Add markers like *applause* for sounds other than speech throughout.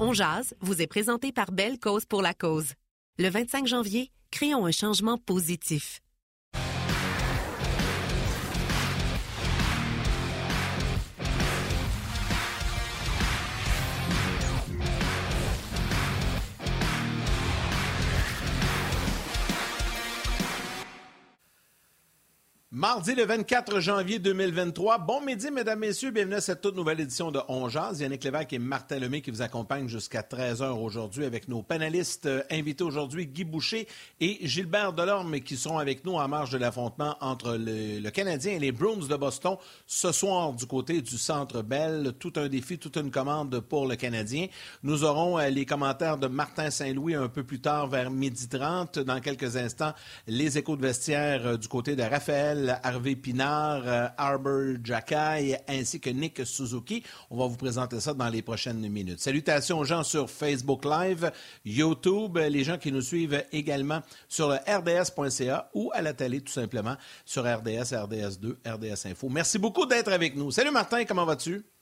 On Jazz vous est présenté par Belle Cause pour la Cause. Le 25 janvier, créons un changement positif. Mardi le 24 janvier 2023. Bon midi, mesdames, messieurs. Bienvenue à cette toute nouvelle édition de On. Yannick Lévesque et Martin Lemay qui vous accompagnent jusqu'à 13h aujourd'hui avec nos panélistes euh, invités aujourd'hui, Guy Boucher et Gilbert Delorme qui seront avec nous en marge de l'affrontement entre le, Canadien et les Bruins de Boston ce soir du côté du Centre Bell. Tout un défi, toute une commande pour le Canadien. Nous aurons euh, les commentaires de Martin Saint-Louis un peu plus tard vers midi 30. Dans quelques instants, les échos de vestiaire euh, du côté de Raphaël Harvey Pinard, euh, Arbor Jackay ainsi que Nick Suzuki. On va vous présenter ça dans les prochaines minutes. Salutations aux gens sur Facebook Live, YouTube, les gens qui nous suivent également sur le rds.ca ou à la télé tout simplement sur RDS, RDS2, RDS Info. Merci beaucoup d'être avec nous. Salut Martin, comment vas-tu?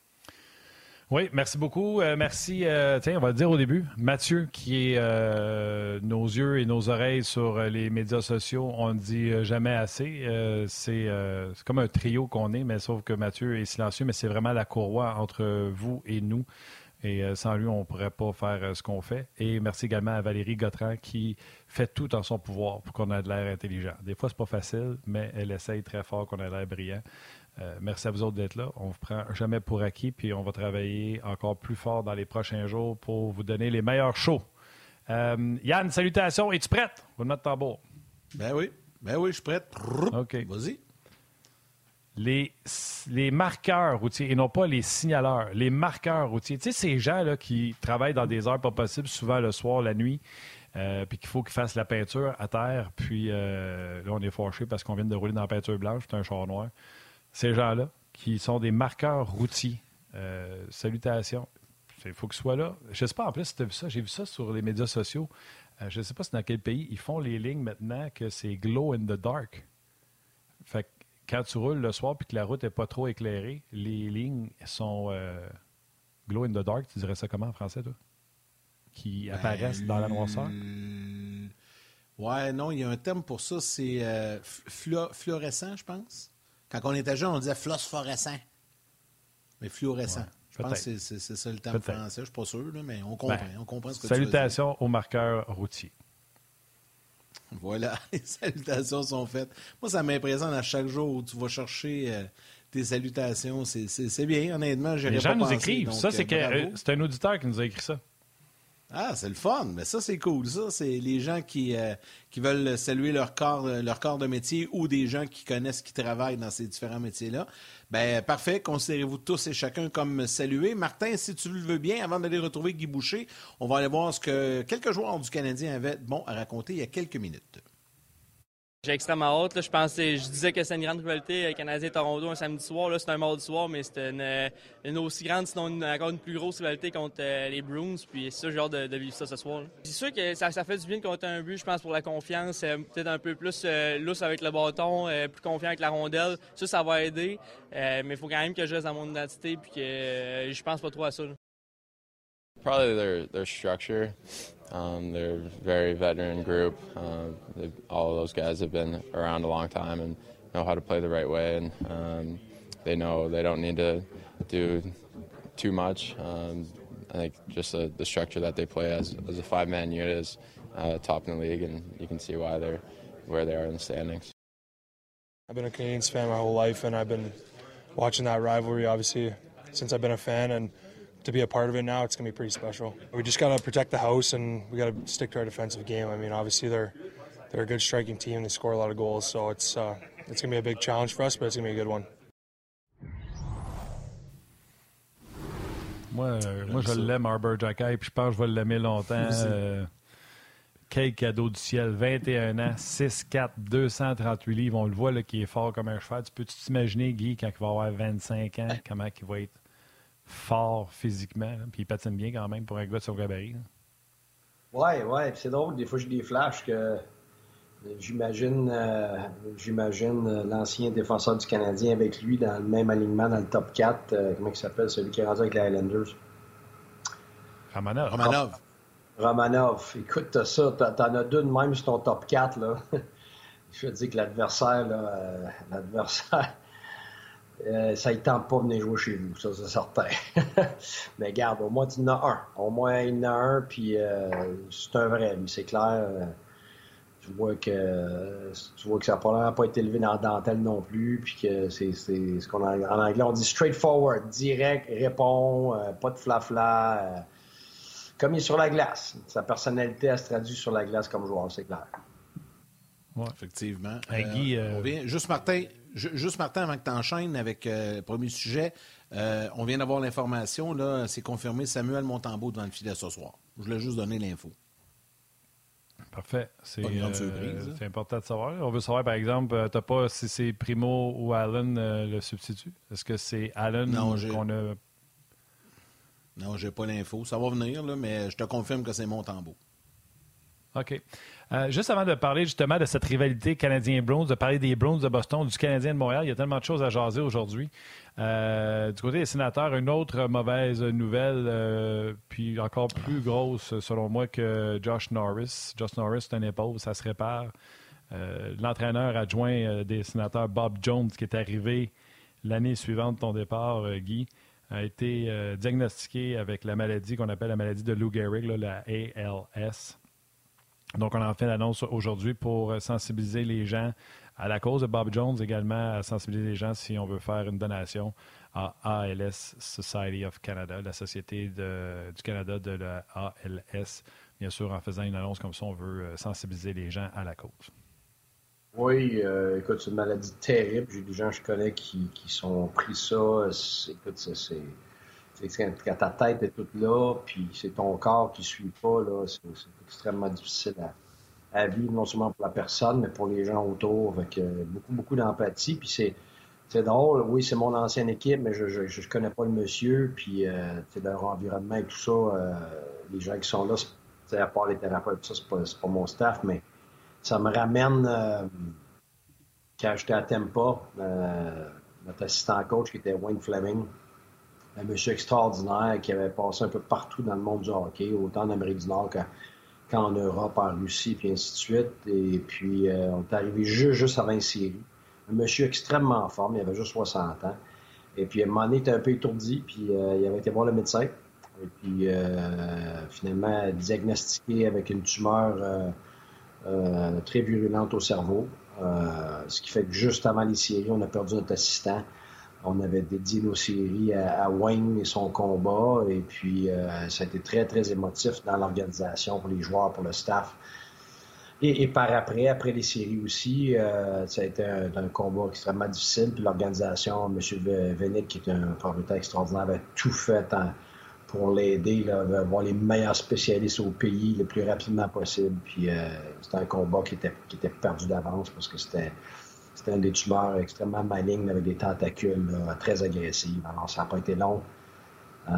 Oui, merci beaucoup. Euh, merci, euh, tiens, on va le dire au début, Mathieu, qui est euh, nos yeux et nos oreilles sur les médias sociaux. On ne dit jamais assez. c'est comme un trio qu'on est, mais sauf que Mathieu est silencieux, mais c'est vraiment la courroie entre vous et nous. Et sans lui, on ne pourrait pas faire ce qu'on fait. Et merci également à Valérie Gautran qui fait tout en son pouvoir pour qu'on ait de l'air intelligent. Des fois, c'est pas facile, mais elle essaye très fort qu'on ait l'air brillant. Euh, merci à vous autres d'être là. On ne vous prend jamais pour acquis, puis on va travailler encore plus fort dans les prochains jours pour vous donner les meilleurs shows. Euh, Yann, salutations. Es-tu prête? Vous notre tambour. Ben oui. Ben oui, je suis prête. OK. Vas-y. Les, les, marqueurs routiers, et non pas les signaleurs, les marqueurs routiers. Tu sais, ces gens-là qui travaillent dans des heures pas possibles, souvent le soir, la nuit, euh, puis qu'il faut qu'ils fassent la peinture à terre, puis là, on est fâché parce qu'on vient de rouler dans la peinture blanche, c'est un char noir ces gens-là, qui sont des marqueurs routiers. Euh, salutations. Il faut qu'ils soient là. Je ne sais pas en plus si tu as vu ça? J'ai vu ça sur les médias sociaux. Euh, je ne sais pas c'est dans quel pays. Ils font les lignes maintenant que c'est glow in the dark. Fait que quand tu roules le soir et que la route n'est pas trop éclairée, les lignes sont euh, glow in the dark. Tu dirais ça comment en français, toi? Qui ben, apparaissent dans la noirceur? Ouais, non, il y a un terme pour ça. C'est fluorescent, je pense. Quand on était jeune, on disait phosphorescent. Mais fluorescent. je pense que c'est ça le terme français. Je ne suis pas sûr, mais on comprend. Ben, on comprend ce que salutations aux marqueurs routiers. Voilà, *laughs* les salutations sont faites. Moi, ça m'impressionne à chaque jour où tu vas chercher euh, tes salutations. C'est bien, honnêtement. Les gens nous écrivent. ça, c'est euh, c'est un auditeur qui nous a écrit ça. Ah, c'est le fun. Mais ça, c'est cool. Ça, c'est les gens qui, euh, veulent saluer leur corps, leur corps de métier ou des gens qui connaissent, qui travaillent dans ces différents métiers-là. Ben parfait. Considérez-vous tous et chacun comme salués. Martin, si tu le veux bien, avant d'aller retrouver Guy Boucher, on va aller voir ce que quelques joueurs du Canadien avaient bon à raconter il y a quelques minutes. J'ai extrêmement hâte. Je pensais, je disais que c'est une grande rivalité euh, Canadien-Toronto un samedi soir. Là, c'est un mardi soir, mais c'est une, aussi grande, sinon encore une plus grosse rivalité contre euh, les Bruins. Puis c'est ça, j'ai hâte de, vivre ça ce soir. C'est sûr que ça, fait du bien de compter un but, je pense, pour la confiance. Euh, peut-être un peu plus lousse avec le bâton, plus confiant avec la rondelle. Ça, ça va aider. mais il faut quand même que je reste dans mon identité puis que je pense pas trop à ça. Probably their, their structure. Um, they're a very veteran group. Uh, all of those guys have been around a long time and know how to play the right way, and um, they know they don't need to do too much. Um, I think just the, the, structure that they play as, as a five-man unit is uh, top in the league, and you can see why they're where they are in the standings. I've been a Canadiens fan my whole life, and I've been watching that rivalry obviously since I've been a fan, and to be a part of it now, it's going to be pretty special. We just got to protect the house and we got to stick to our defensive game. I mean, obviously they're they're a good striking team. They score a lot of goals, so it's uh, it's going to be a big challenge for us, but it's going to be a good one. Moi, euh, moi je l'aime, Arbor Jacky, puis je pense que je vais l'aimer longtemps. Euh, quel cadeau du ciel, 21 ans, 6'4", 238 livres. On le voit là, qui est fort comme un cheval. Tu peux t'imaginer, Guy, quand il va avoir 25 ans, comment il va être? Fort physiquement, puis il patine bien quand même pour un gars de son gabarit. Ouais, ouais, c'est drôle, des fois j'ai des flashs que j'imagine euh, j'imagine euh, l'ancien défenseur du Canadien avec lui dans le même alignement dans le top 4. Euh, comment il s'appelle, celui qui est rendu avec les Highlanders? Romanov. Romanov. Romanov. Écoute, ça, t'en as deux de même sur ton top 4. Là. *laughs* Je veux dire que l'adversaire, euh, l'adversaire, euh, ça ne tente pas de venir jouer chez vous, ça c'est certain. *laughs* Mais garde, au moins tu en as un. Au moins il y en a un, puis euh, c'est un vrai, mais c'est clair. tu vois que tu vois que ça n'a pas, pas été élevé dans la dentelle non plus, puis que c'est ce qu'on en anglais on dit straightforward, direct, répond, pas de flafla. comme il est sur la glace. Sa personnalité elle se traduit sur la glace comme joueur, c'est clair. Ouais. Effectivement. Guy, on vient, juste Martin, Juste, Martin, avant que tu enchaînes avec euh, le premier sujet, euh, on vient d'avoir l'information, là, c'est confirmé Samuel Montembeau devant le filet ce soir. Je voulais juste donner l'info. Parfait. C'est euh, important de savoir. On veut savoir, par exemple, tu n'as pas si c'est Primo ou Allen le substitut? Est-ce que c'est Allen qu'on a? Non, j'ai pas l'info. Ça va venir, là, mais je te confirme que c'est Montembeau. OK. Euh, juste avant de parler justement de cette rivalité Canadien-Browns, de parler des Browns de Boston, du Canadien de Montréal, il y a tellement de choses à jaser aujourd'hui. Euh, du côté des sénateurs, une autre mauvaise nouvelle, euh, puis encore plus grosse selon moi que Josh Norris. Josh Norris, c'est un épaule, ça se répare. L'entraîneur adjoint des sénateurs, Bob Jones, qui est arrivé l'année suivante de ton départ, Guy, a été diagnostiqué avec la maladie qu'on appelle la maladie de Lou Gehrig, la ALS. Donc, on en fait l'annonce aujourd'hui pour sensibiliser les gens à la cause de Bob Jones, également à sensibiliser les gens si on veut faire une donation à ALS Society of Canada, la Société du Canada de la ALS. Bien sûr, en faisant une annonce comme ça, on veut euh, sensibiliser les gens à la cause. Oui, euh, écoute, c'est une maladie terrible. J'ai des gens que je connais qui, qui sont pris ça. Écoute, c'est quand ta tête est toute là, puis c'est ton corps qui suit pas, là, c'est, extrêmement difficile à, vivre, non seulement pour la personne, mais pour les gens autour, avec beaucoup, beaucoup d'empathie. Puis c'est, c'est drôle, oui, c'est mon ancienne équipe, mais je ne connais pas le monsieur, puis euh, leur environnement et tout ça, euh, les gens qui sont là, à part les thérapeutes, ça, c'est pas, pas mon staff, mais ça me ramène euh, quand j'étais à Tempa, notre assistant coach qui était Wayne Fleming, un monsieur extraordinaire qui avait passé un peu partout dans le monde du hockey, autant en Amérique du Nord qu'en Europe, en Russie, puis ainsi de suite. Et puis, euh, on est arrivé juste, juste avant série. Un monsieur extrêmement fort, il avait juste 60 ans. Et puis, à un moment donné, il était un peu étourdi, puis euh, il avait été voir le médecin. Et puis, euh, finalement, diagnostiqué avec une tumeur très virulente au cerveau. ce qui fait que juste avant les séries, on a perdu notre assistant. On avait dédié nos séries à, Wayne et son combat. Et puis, euh, ça a été très, très émotif dans l'organisation pour les joueurs, pour le staff. Et, par après, après les séries aussi, euh, ça a été un, combat extrêmement difficile. Puis l'organisation, M. Venick, qui est un propriétaire extraordinaire, avait tout fait pour l'aider, voir les meilleurs spécialistes au pays le plus rapidement possible. Puis euh, c'était un combat qui était perdu d'avance parce que c'était c'était des tumeurs extrêmement malignes avec des tentacules très agressives. Alors, ça n'a pas été long. Euh,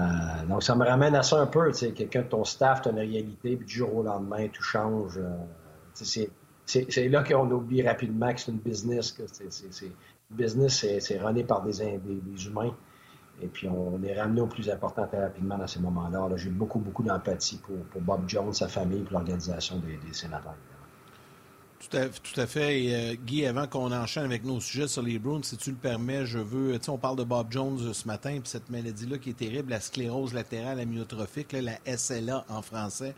donc, ça me ramène à ça un peu. Quelqu'un de ton staff, tu as une réalité, puis du jour au lendemain, tout change. Euh, c'est là qu'on oublie rapidement que c'est une business. Que c'est business, c'est runné par des, humains. Et puis, on est ramené au plus important très rapidement dans ces moments-là. J'ai beaucoup, beaucoup d'empathie pour, Bob Jones, sa famille, pour l'organisation des sénateurs. Tout à, fait. Et, euh, Guy, avant qu'on enchaîne avec nos sujets sur les Bruins, si tu le permets, je veux. Tu sais, on parle de Bob Jones euh, ce matin, puis cette maladie-là qui est terrible, la sclérose latérale amyotrophique, la SLA en français.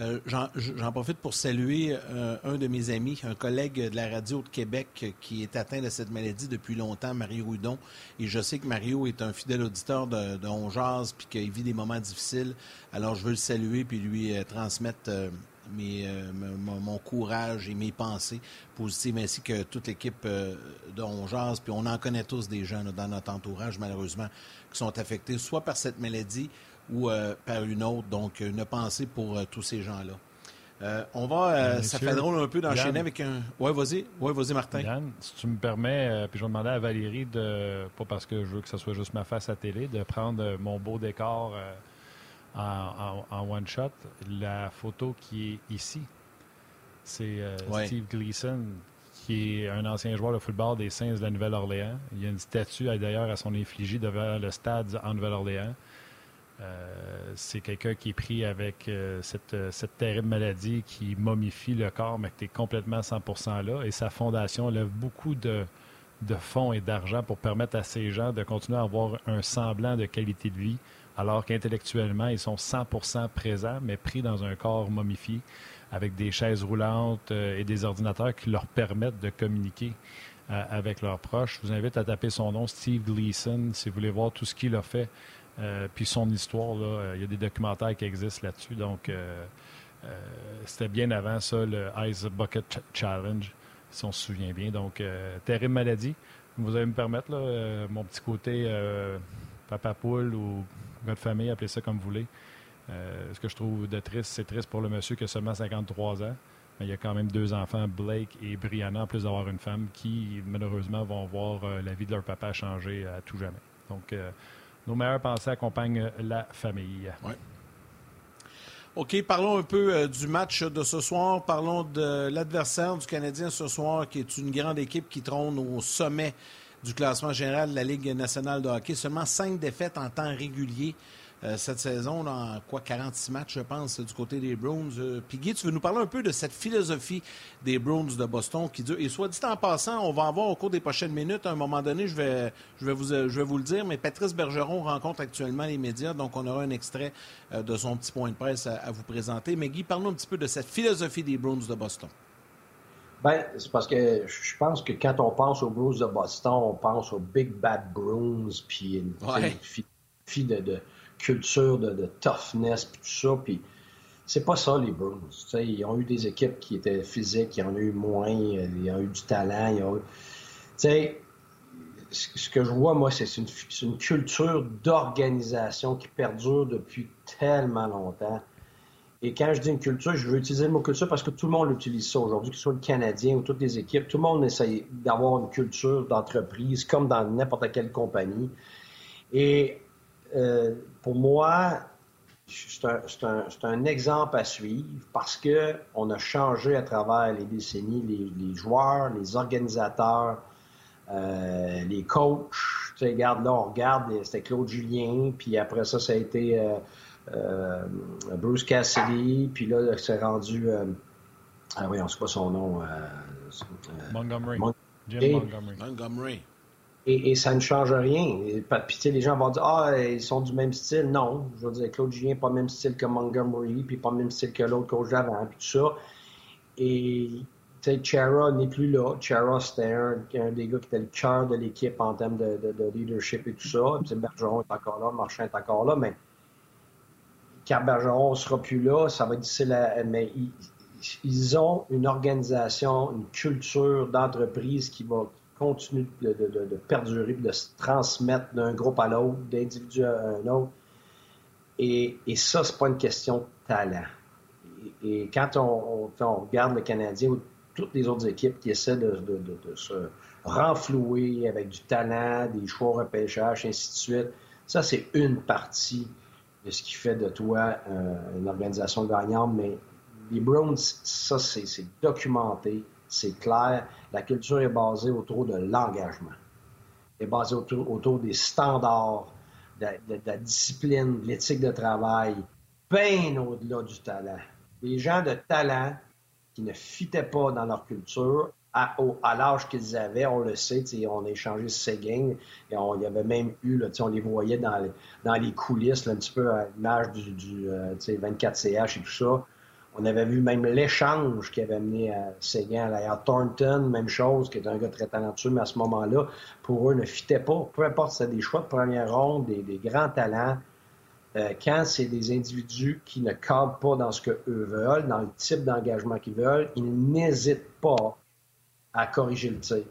Euh, j'en profite pour saluer un de mes amis, un collègue de la radio de Québec qui est atteint de cette maladie depuis longtemps, Mario Houdon. Et je sais que Mario est un fidèle auditeur de, de On puis qu'il vit des moments difficiles. Alors, je veux le saluer puis lui transmettre euh, mon, courage et mes pensées positives, ainsi que toute l'équipe euh, de Ongeaz. Puis on en connaît tous des gens dans notre entourage, malheureusement, qui sont affectés soit par cette maladie ou euh, par une autre. Donc, une pensée pour tous ces gens-là. on va, ça fait drôle un peu d'enchaîner avec un. Ouais, vas-y, ouais, vas-y, Martin. Yann, si tu me permets, puis je vais demander à Valérie de, pas parce que je veux que ce soit juste ma face à télé, de prendre mon beau décor en, one shot. La photo qui est ici, c'est euh, Steve Gleason, qui est un ancien joueur de football des Saints de la Nouvelle-Orléans. Il y a une statue d'ailleurs à son effigie devant le stade en Nouvelle-Orléans. c'est quelqu'un qui est pris avec cette, cette, terrible maladie qui momifie le corps, mais qui est complètement 100% là. Et sa fondation lève beaucoup de, de fonds et d'argent pour permettre à ces gens de continuer à avoir un semblant de qualité de vie, alors qu'intellectuellement, ils sont 100% présents, mais pris dans un corps momifié, avec des chaises roulantes euh, et des ordinateurs qui leur permettent de communiquer euh, avec leurs proches. Je vous invite à taper son nom, Steve Gleason, si vous voulez voir tout ce qu'il a fait, euh, puis son histoire. il y a des documentaires qui existent là-dessus. Donc, c'était bien avant ça, le Ice Bucket Challenge si on se souvient bien. Donc, terrible maladie. Vous allez me permettre, mon petit côté papa poule ou gars de famille, appelez ça comme vous voulez. ce que je trouve de triste, c'est triste pour le monsieur qui a seulement 53 ans. Mais il y a quand même deux enfants, Blake et Brianna, en plus d'avoir une femme, qui malheureusement vont voir la vie de leur papa changer à tout jamais. Donc, nos meilleures pensées accompagnent la famille. OK, parlons un peu euh, du match de ce soir. Parlons de l'adversaire du Canadien ce soir, qui est une grande équipe qui trône au sommet du classement général de la Ligue nationale de hockey. Seulement cinq défaites en temps régulier. Euh, cette saison, en quoi 46 matchs, je pense, du côté des Bruins. Euh, puis Guy, tu veux nous parler un peu de cette philosophie des Bruins de Boston qui dure. Et soit dit en passant, on va en voir au cours des prochaines minutes. À un moment donné, je vais, je vais, vous, je vais vous le dire, mais Patrice Bergeron rencontre actuellement les médias, donc on aura un extrait euh, de son petit point de presse à, vous présenter. Mais Guy, parle-nous un petit peu de cette philosophie des Bruins de Boston. Ben, c'est parce que je pense que quand on pense aux Bruins de Boston, on pense aux Big Bad Bruins, puis une, philosophie de culture de, toughness, puis tout ça. Puis c'est pas ça, les Bruins. ils ont eu des équipes qui étaient physiques, il y en a eu moins, il y a eu du talent. Il sais, ce que je vois, moi, c'est une, une, culture d'organisation qui perdure depuis tellement longtemps. Et quand je dis une culture, je veux utiliser le mot culture parce que tout le monde utilise ça aujourd'hui, que ce soit le Canadien ou toutes les équipes. Tout le monde essaye d'avoir une culture d'entreprise comme dans n'importe quelle compagnie. Et euh, pour moi, c'est un, exemple à suivre parce qu'on a changé à travers les décennies les, joueurs, les organisateurs, euh, les coachs. Tu sais, regarde là, on regarde, c'était Claude Julien, puis après ça, ça a été euh, Bruce Cassidy, puis là, c'est rendu. ah oui, on ne sait pas son nom. Montgomery. Jim Montgomery. Montgomery. Et, ça ne change rien. Puis les gens vont dire Ah, ils sont du même style. Non. Je veux dire, Claude Julien, pas le même style que Montgomery, puis pas le même style que l'autre coach d'avant, puis tout ça. Et tu sais, Chara n'est plus là. Chara, c'était un, des gars qui était le cœur de l'équipe en termes de, leadership et tout ça. Puis Bergeron est encore là, Marchand est encore là, mais car Bergeron ne sera plus là, ça va être difficile. Mais ils, ont une organisation, une culture d'entreprise qui va continue de, perdurer, de se transmettre d'un groupe à l'autre, d'individu à un autre. Et, et ça, c'est pas une question de talent. Et, quand on, regarde le Canadien ou toutes les autres équipes qui essaient de, se renflouer avec du talent, des choix repêchage, ainsi de suite, ça, c'est une partie de ce qui fait de toi euh, une organisation gagnante. Mais les Browns, ça, c'est documenté c'est clair. La culture est basée autour de l'engagement. Est basée autour, des standards, de, la discipline, de l'éthique de travail, bien au-delà du talent. Les gens de talent qui ne fitaient pas dans leur culture, à, l'âge qu'ils avaient, on le sait, on a échangé Seguin, et on y avait même eu, là, on les voyait dans les, dans les coulisses, un petit peu à l'image du, du 24CH euh, et tout ça. On avait vu même l'échange qui avait amené à Séguin à Thornton, même chose, qui est un gars très talentueux, mais à ce moment-là, pour eux, ne fitait pas. Peu importe si c'est des choix de première ronde, des, grands talents, euh, quand c'est des individus qui ne cadrent pas dans ce qu'eux veulent, dans le type d'engagement qu'ils veulent, ils n'hésitent pas à corriger le tir.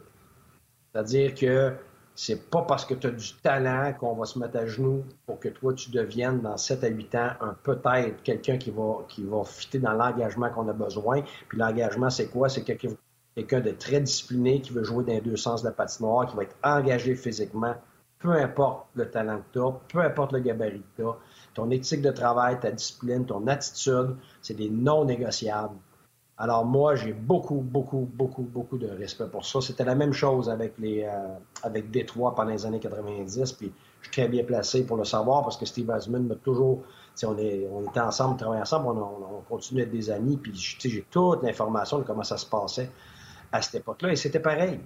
C'est-à-dire que c'est pas parce que tu as du talent qu'on va se mettre à genoux pour que toi, tu deviennes dans 7 à 8 ans un peut-être quelqu'un qui va, qui va fitter dans l'engagement qu'on a besoin. Puis l'engagement, c'est quoi? C'est quelqu'un de très discipliné qui veut jouer dans les deux sens de la patinoire, qui va être engagé physiquement, peu importe le talent que tu as, peu importe le gabarit que tu as. Ton éthique de travail, ta discipline, ton attitude, c'est des non négociables. Alors moi, j'ai beaucoup, beaucoup, beaucoup, beaucoup de respect pour ça. C'était la même chose avec les euh, avec Détroit pendant les années 90. Puis Je suis très bien placé pour le savoir parce que Steve Asman m'a toujours. On, est, on était ensemble, on travaillait ensemble, on, on, continue d'être des amis, puis j'ai toute l'information de comment ça se passait à cette époque-là, et c'était pareil.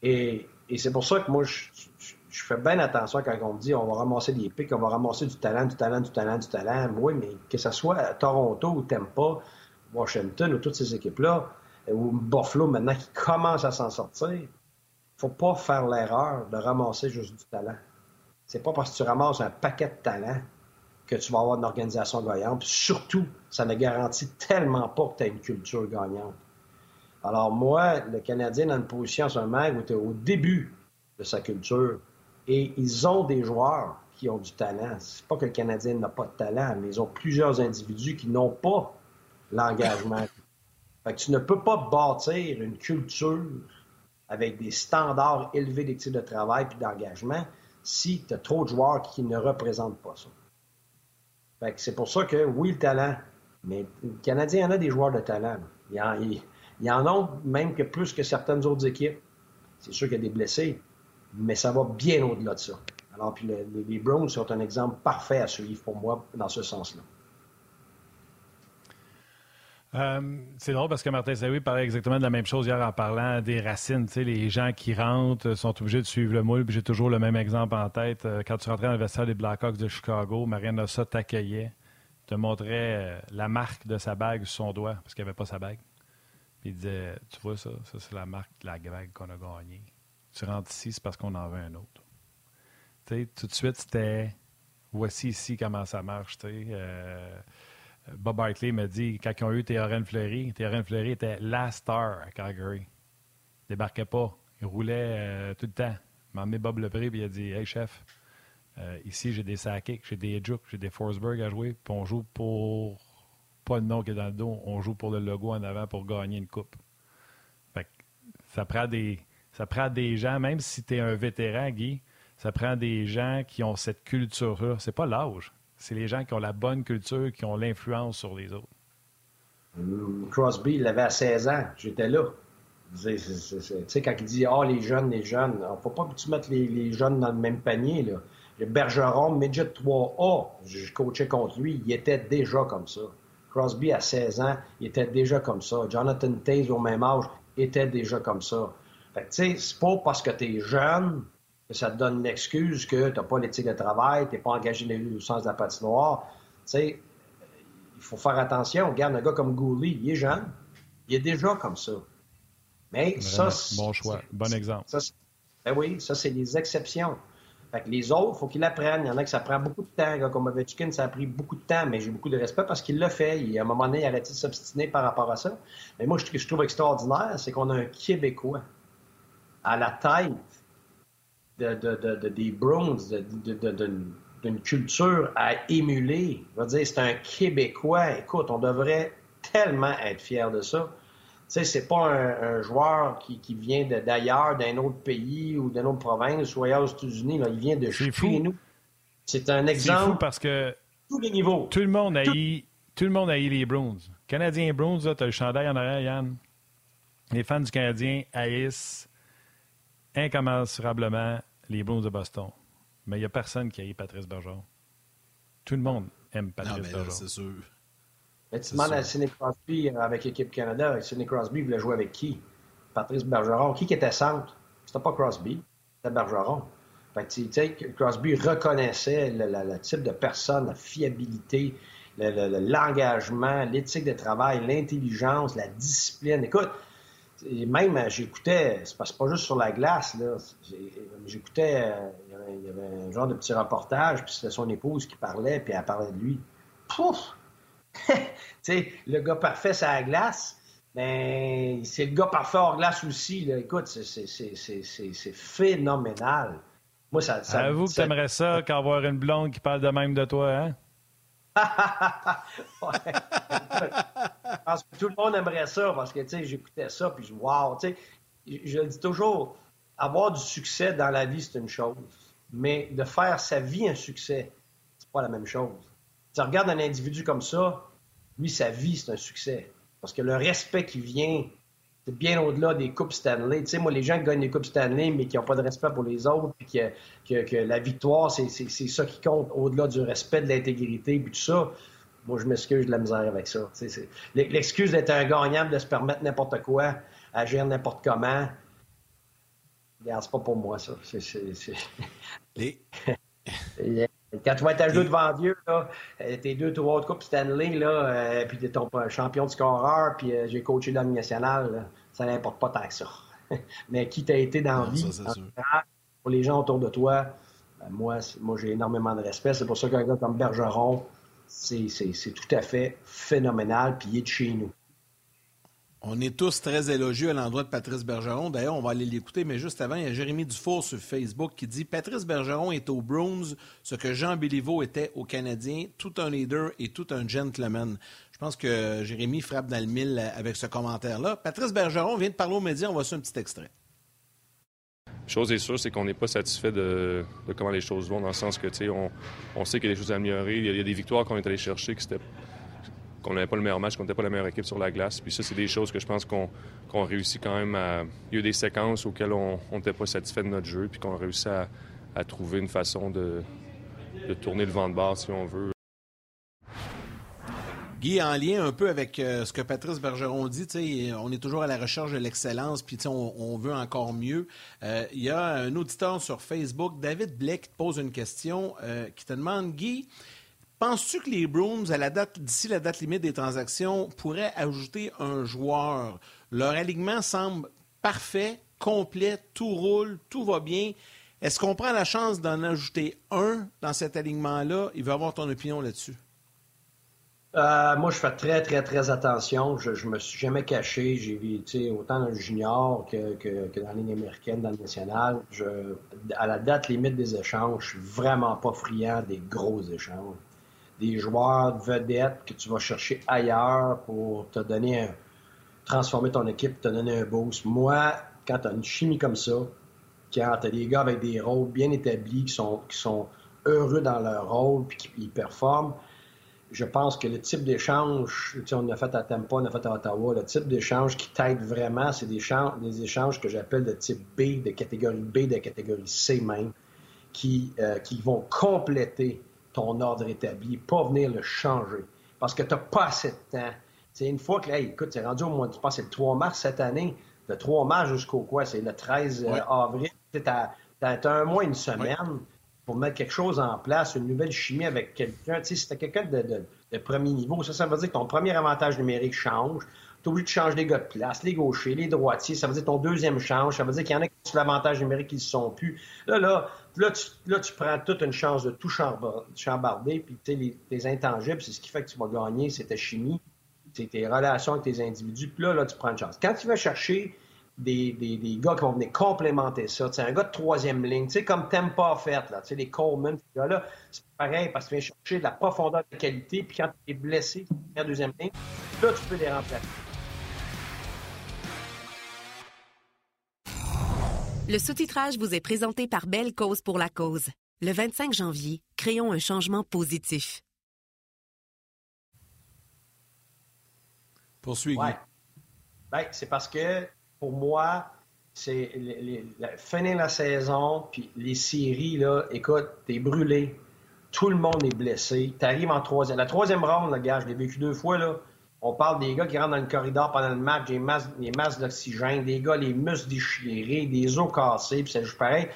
Et, et c'est pour ça que moi, je, fais bien attention quand on me dit on va ramasser des pics, on va ramasser du talent, du talent, du talent, du talent. Oui, mais que ce soit à Toronto ou Tampa, Washington ou toutes ces équipes-là, ou Buffalo maintenant qui commence à s'en sortir, faut pas faire l'erreur de ramasser juste du talent. C'est pas parce que tu ramasses un paquet de talent que tu vas avoir une organisation gagnante. surtout, ça ne garantit tellement pas que tu as une culture gagnante. Alors moi, le Canadien dans une position en ce moment où tu es au début de sa culture et ils ont des joueurs qui ont du talent. C'est pas que le Canadien n'a pas de talent, mais ils ont plusieurs individus qui n'ont pas l'engagement. fait que tu ne peux pas bâtir une culture avec des standards élevés d'éthique de travail puis d'engagement si tu as trop de joueurs qui ne représentent pas ça. Fait que c'est pour ça que, oui, le talent, mais le Canadien en a des joueurs de talent. Il y en, en a même que plus que certaines autres équipes. C'est sûr qu'il y a des blessés, mais ça va bien au-delà de ça. Alors, puis les, les Browns sont un exemple parfait à suivre pour moi dans ce sens-là. Euh, c'est drôle parce que Martin Saoui parlait exactement de la même chose hier en parlant des racines. Les gens qui rentrent sont obligés de suivre le moule. J'ai toujours le même exemple en tête. Euh, quand tu rentrais dans le vestiaire des Blackhawks de Chicago, Marianne Ossa t'accueillait, te montrait euh, la marque de sa bague sur son doigt parce qu'il n'y avait pas sa bague. Puis il disait Tu vois ça, ça c'est la marque de la bague qu'on a gagnée. Tu rentres ici, c'est parce qu'on en veut un autre. Tout de suite, c'était Voici ici comment ça marche. Bob Hartley m'a dit, quand ils ont eu Théorène Fleury, Théorène Fleury était la star à Calgary. Il débarquait pas. Il roulait euh, tout le temps. Il m'a emmené Bob Lepré et il a dit Hey chef, euh, ici j'ai des Sakic, j'ai des Juk, j'ai des Forsberg à jouer, puis on joue pour pas le nom qui est dans le dos, on joue pour le logo en avant pour gagner une coupe. Fait ça prend des. Ça prend des gens, même si tu es un vétéran, Guy, ça prend des gens qui ont cette culture-là. C'est pas l'âge c'est les gens qui ont la bonne culture, qui ont l'influence sur les autres. Crosby, il l'avait à 16 ans. J'étais là. Tu sais, quand il dit Ah, les jeunes, les jeunes, il ne faut pas que tu mettes les, jeunes dans le même panier. Là. Le Bergeron, Midget 3A, je coachais contre lui, il était déjà comme ça. Crosby, à 16 ans, il était déjà comme ça. Jonathan Taze, au même âge, était déjà comme ça. Fait que, tu sais, c'est pas parce que tu es jeune ça te donne une excuse que tu n'as pas l'éthique de travail, tu n'es pas engagé dans le sens de la patinoire. Tu sais, il faut faire attention. Regarde un gars comme Gouli, il est jeune, il est déjà comme ça. Mais ça, Bon choix, bon exemple. ben oui, ça, c'est les exceptions. Fait que les autres, il faut qu'ils l'apprennent. Il y en a qui ça prend beaucoup de temps. Comme Ovechkin, ça a pris beaucoup de temps, mais j'ai beaucoup de respect parce qu'il l'a fait. Il, à un moment donné, il a arrêté de s'obstiner par rapport à ça. Mais moi, ce que je trouve extraordinaire, c'est qu'on a un Québécois à la tête de, des Browns, d'une culture à émuler. Je veux dire, c'est un Québécois. Écoute, on devrait tellement être fiers de ça. Tu sais, c'est pas un, joueur qui, qui vient d'ailleurs, d'un autre pays ou d'une autre province ou ailleurs aux États-Unis. Il vient de chez nous. C'est un exemple. C'est fou parce que tous les niveaux. Tout le monde a eu, tout le monde a eu les Browns. Canadiens Browns, tu as le chandail en arrière, Yann. Les fans du Canadien haïssent incommensurablement les Blues de Boston. Mais il n'y a personne qui haït Patrice Bergeron. Tout le monde aime Patrice Bergeron. C'est sûr. Mais tu demandes à Sidney Crosby euh, avec l'équipe Canada. Sidney Crosby voulait jouer avec qui? Patrice Bergeron. Qui, était centre? C'était pas Crosby, c'était Bergeron. Fait que, tu sais, Crosby reconnaissait le, type de personne, la fiabilité, l'engagement, l'éthique de travail, l'intelligence, la discipline. Écoute, même, euh, j'écoutais, c'est pas, pas juste sur la glace, là. J'écoutais, euh, il y avait un genre de petit reportage, puis c'était son épouse qui parlait, puis elle parlait de lui. Pouf! *laughs* tu sais, le gars parfait, c'est la glace. Mais c'est le gars parfait hors glace aussi. Là. Écoute, c'est phénoménal. Moi, ça. ça Avoue que t'aimerais ça *laughs* qu'avoir une blonde qui parle de même de toi, hein? *laughs* ouais. Je que tout le monde aimerait ça parce que, j'écoutais ça, puis je, wow, je le dis toujours, avoir du succès dans la vie, c'est une chose, mais de faire sa vie un succès, c'est pas la même chose. Tu regardes un individu comme ça, lui, sa vie, c'est un succès. Parce que le respect qui vient c'est bien au-delà des Coupes Stanley. Tu sais, moi, les gens qui gagnent des Coupes Stanley, mais qui n'ont pas de respect pour les autres, puis que, que, la victoire, c'est ça qui compte au-delà du respect, de l'intégrité, puis tout ça. Moi, je m'excuse de la misère avec ça. L'excuse d'être un gagnant, de se permettre n'importe quoi, agir n'importe comment, c'est pas pour moi, ça. *laughs* *laughs* Quand tu vas être à genoux devant Dieu, là, euh, tes deux, trois autres coupes Stanley, là, euh, puis t'es ton champion de scoreur, puis euh, j'ai coaché dans le national, ça n'importe pas tant que ça. *laughs* Mais qui t'a été dans la vie, pour les gens autour de toi, ben, moi, moi j'ai énormément de respect. C'est pour ça qu'un gars comme Bergeron, c'est tout à fait phénoménal, puis il est de chez nous. On est tous très élogieux à l'endroit de Patrice Bergeron. D'ailleurs, on va aller l'écouter, mais juste avant, il y a Jérémy Dufour sur Facebook qui dit Patrice Bergeron est au Bruins ce que Jean Béliveau était au Canadien, tout un leader et tout un gentleman. Je pense que Jérémy frappe dans le mille avec ce commentaire-là. Patrice Bergeron vient de parler aux médias. On va sur un petit extrait. Chose est sûre, c'est qu'on n'est pas satisfait de, comment les choses vont, dans le sens que, tu sais, on, sait qu'il y a des choses à améliorer. Il y a, des victoires qu'on est allé chercher qu'on n'avait pas le meilleur match, qu'on n'était pas la meilleure équipe sur la glace. Puis ça, c'est des choses que je pense qu'on réussit quand même à. Il y a eu des séquences auxquelles on n'était pas satisfait de notre jeu, puis qu'on a réussi à, trouver une façon de, tourner le vent de barre, si on veut. Guy, en lien un peu avec euh, ce que Patrice Bergeron dit, on est toujours à la recherche de l'excellence, puis on, veut encore mieux. Euh, il y a un auditeur sur Facebook, David Blake, qui te pose une question, euh, qui te demande, Guy, Penses-tu que les date, d'ici la date limite des transactions, pourraient ajouter un joueur? Leur alignement semble parfait, complet, tout roule, tout va bien. Est-ce qu'on prend la chance d'en ajouter un dans cet alignement-là? Il veut avoir ton opinion là-dessus. Euh, moi, je fais très, très, très attention. Je, ne me suis jamais caché. J'ai vu autant dans le junior que, que, dans la américaine, dans le national. Je, à la date limite des échanges, je suis vraiment pas friand des gros échanges des joueurs vedettes que tu vas chercher ailleurs pour te donner un, transformer ton équipe, te donner un boost. Moi, quand tu as une chimie comme ça, quand tu as des gars avec des rôles bien établis, qui sont, qui sont heureux dans leur rôle puis qui performent, je pense que le type d'échange, on a fait à Tampa, on a fait à Ottawa, le type d'échange qui t'aide vraiment, c'est des, des, échanges que j'appelle de type B, de catégorie B, de catégorie C même, qui, euh, qui vont compléter ton ordre établi, pas venir le changer. Parce que tu n'as pas assez de temps. C'est une fois que, hey, écoute, c'est rendu au mois, tu c'est le 3 mars cette année, le 3 mars jusqu'au quoi? C'est le 13 euh, avril. Tu as, un mois, une semaine pour mettre quelque chose en place, une nouvelle chimie avec quelqu'un. Tu sais, quelqu'un de, de, premier niveau, ça, ça veut dire que ton premier avantage numérique change. Tu es obligé de changer les gars de place, les gauchers, les droitiers. Ça veut dire que ton deuxième change. Ça veut dire qu'il y en a qui ont l'avantage numérique qui ne sont plus. Là, là, là tu, prends toute une chance de tout chambarder. Puis, tu sais, les, intangibles, c'est ce qui fait que tu vas gagner, c'est ta chimie, c'est tes relations avec tes individus. Puis là, là, tu prends une chance. Quand tu vas chercher des, des, des, gars qui vont venir complémenter ça. C'est un gars de troisième ligne, tu sais, comme Tempa a fait, là, tu sais, les Coleman, ces gars-là, c'est pareil parce que tu viens chercher de la profondeur de qualité, puis quand tu es blessé, tu la deuxième ligne, là, tu peux les remplacer. Le sous-titrage vous est présenté par Belle Cause pour la cause. Le 25 janvier, créons un changement positif. Poursuis, ouais. Ben, c'est parce que, pour moi, c'est finir la saison, puis les séries, là, écoute, t'es brûlé. Tout le monde est blessé. T'arrives en troisième. La troisième ronde, le gars, je l'ai vécu deux fois, là. On parle des gars qui rentrent dans le corridor pendant le match, des masses, des d'oxygène, des gars, les muscles déchirés, des os cassés, puis c'est juste pareil.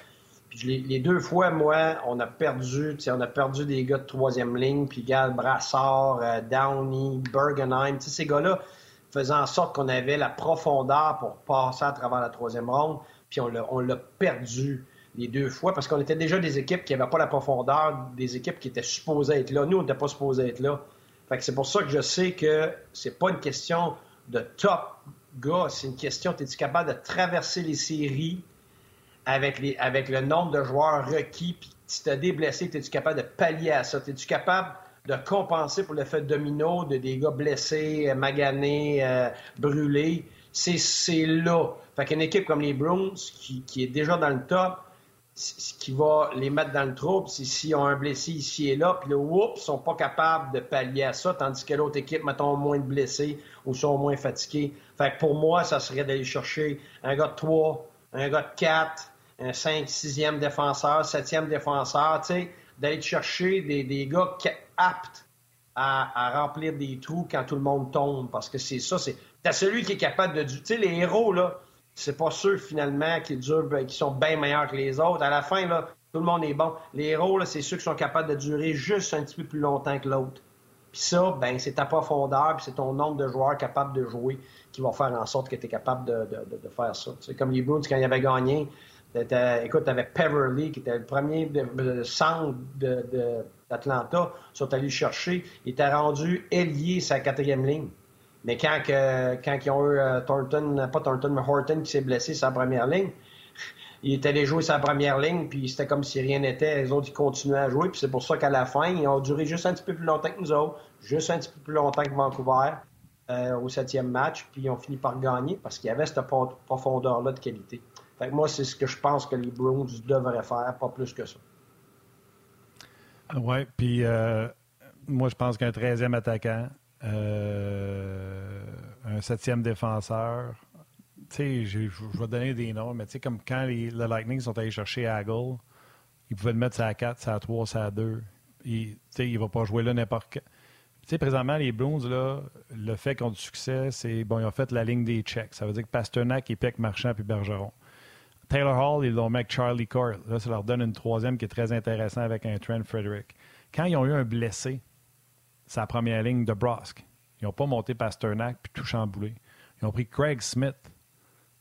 Puis les, deux fois, moi, on a perdu, on a perdu des gars de troisième ligne, puis Gal Brassard, euh, Downey, Bergenheim, ces gars-là faisaient en sorte qu'on avait la profondeur pour passer à travers la troisième ronde, puis on l'a perdu les deux fois parce qu'on était déjà des équipes qui n'avaient pas la profondeur des équipes qui étaient supposées être là. Nous, on n'était pas supposés être là. Fait c'est pour ça que je sais que c'est pas une question de top gars, c'est une question, es-tu capable de traverser les séries avec le nombre de joueurs requis, puis si tu as des blessés, es-tu capable de pallier à ça? Es-tu capable de compenser pour le fait domino de des gars blessés, euh, maganés, euh, brûlés? C'est là. Fait qu'une équipe comme les Bruins, qui, qui est déjà dans le top, ce qui va les mettre dans le trouble, c'est s'ils ont un blessé ici et là, puis là, oups, ils sont pas capables de pallier à ça, tandis que l'autre équipe, mettons, moins de blessés ou sont moins fatigués. Fait que pour moi, ça serait d'aller chercher un gars de 3, un gars de 4, un 5, 6e défenseur, 7e défenseur, tu sais, d'aller chercher des, des gars aptes à, remplir des trous quand tout le monde tombe, parce que c'est ça, c'est... T'as celui qui est capable de... Tu sais, les héros, là, c'est pas ceux finalement qui durent, ben, qui sont bien meilleurs que les autres. À la fin, là, tout le monde est bon. Les héros, c'est ceux qui sont capables de durer juste un petit peu plus longtemps que l'autre. Puis ça, ben, c'est ta profondeur, puis c'est ton nombre de joueurs capables de jouer qui vont faire en sorte que tu es capable de, de, de, faire ça. C'est comme les Bruins, quand ils avaient gagné, écoute, tu avais Peverly, qui était le premier centre d'Atlanta, ils sont allés chercher. Il était rendu ailier sa quatrième ligne. Mais quand, ils ont eu euh, Thornton, pas Thornton, mais Horton qui s'est blessé sa première ligne, *laughs* il était allé jouer sa première ligne, puis c'était comme si rien n'était. Les autres, ils continuaient à jouer, puis c'est pour ça qu'à la fin, ils ont duré juste un petit peu plus longtemps que nous autres, juste un petit peu plus longtemps que Vancouver euh, au septième match, puis ils ont fini par gagner parce qu'il y avait cette profondeur-là de qualité. Fait moi, c'est ce que je pense que les Bruins devraient faire, pas plus que ça. Oui, puis euh, moi, je pense qu'un 13e attaquant, euh, un septième défenseur. Tu sais, je, vais donner des noms, mais tu sais, comme quand les, le Lightning sont allés chercher Hagel, ils pouvaient le mettre à 4, à 3, à 2. tu sais, il ne va pas jouer là n'importe quand. Tu sais, présentement, les Bruins, là, le fait qu'ils ont du succès, c'est, bon, ils ont fait la ligne des checks. Ça veut dire que Pasternak, Peck, Marchand puis Bergeron. Taylor Hall, ils l'ont mis avec Charlie Court. Là, ça leur donne une troisième qui est très intéressante avec un Trent Frederick. Quand ils ont eu un blessé, sa première ligne de Brosque. Ils n'ont pas monté Pasternak puis tout chamboulé. Ils ont pris Craig Smith,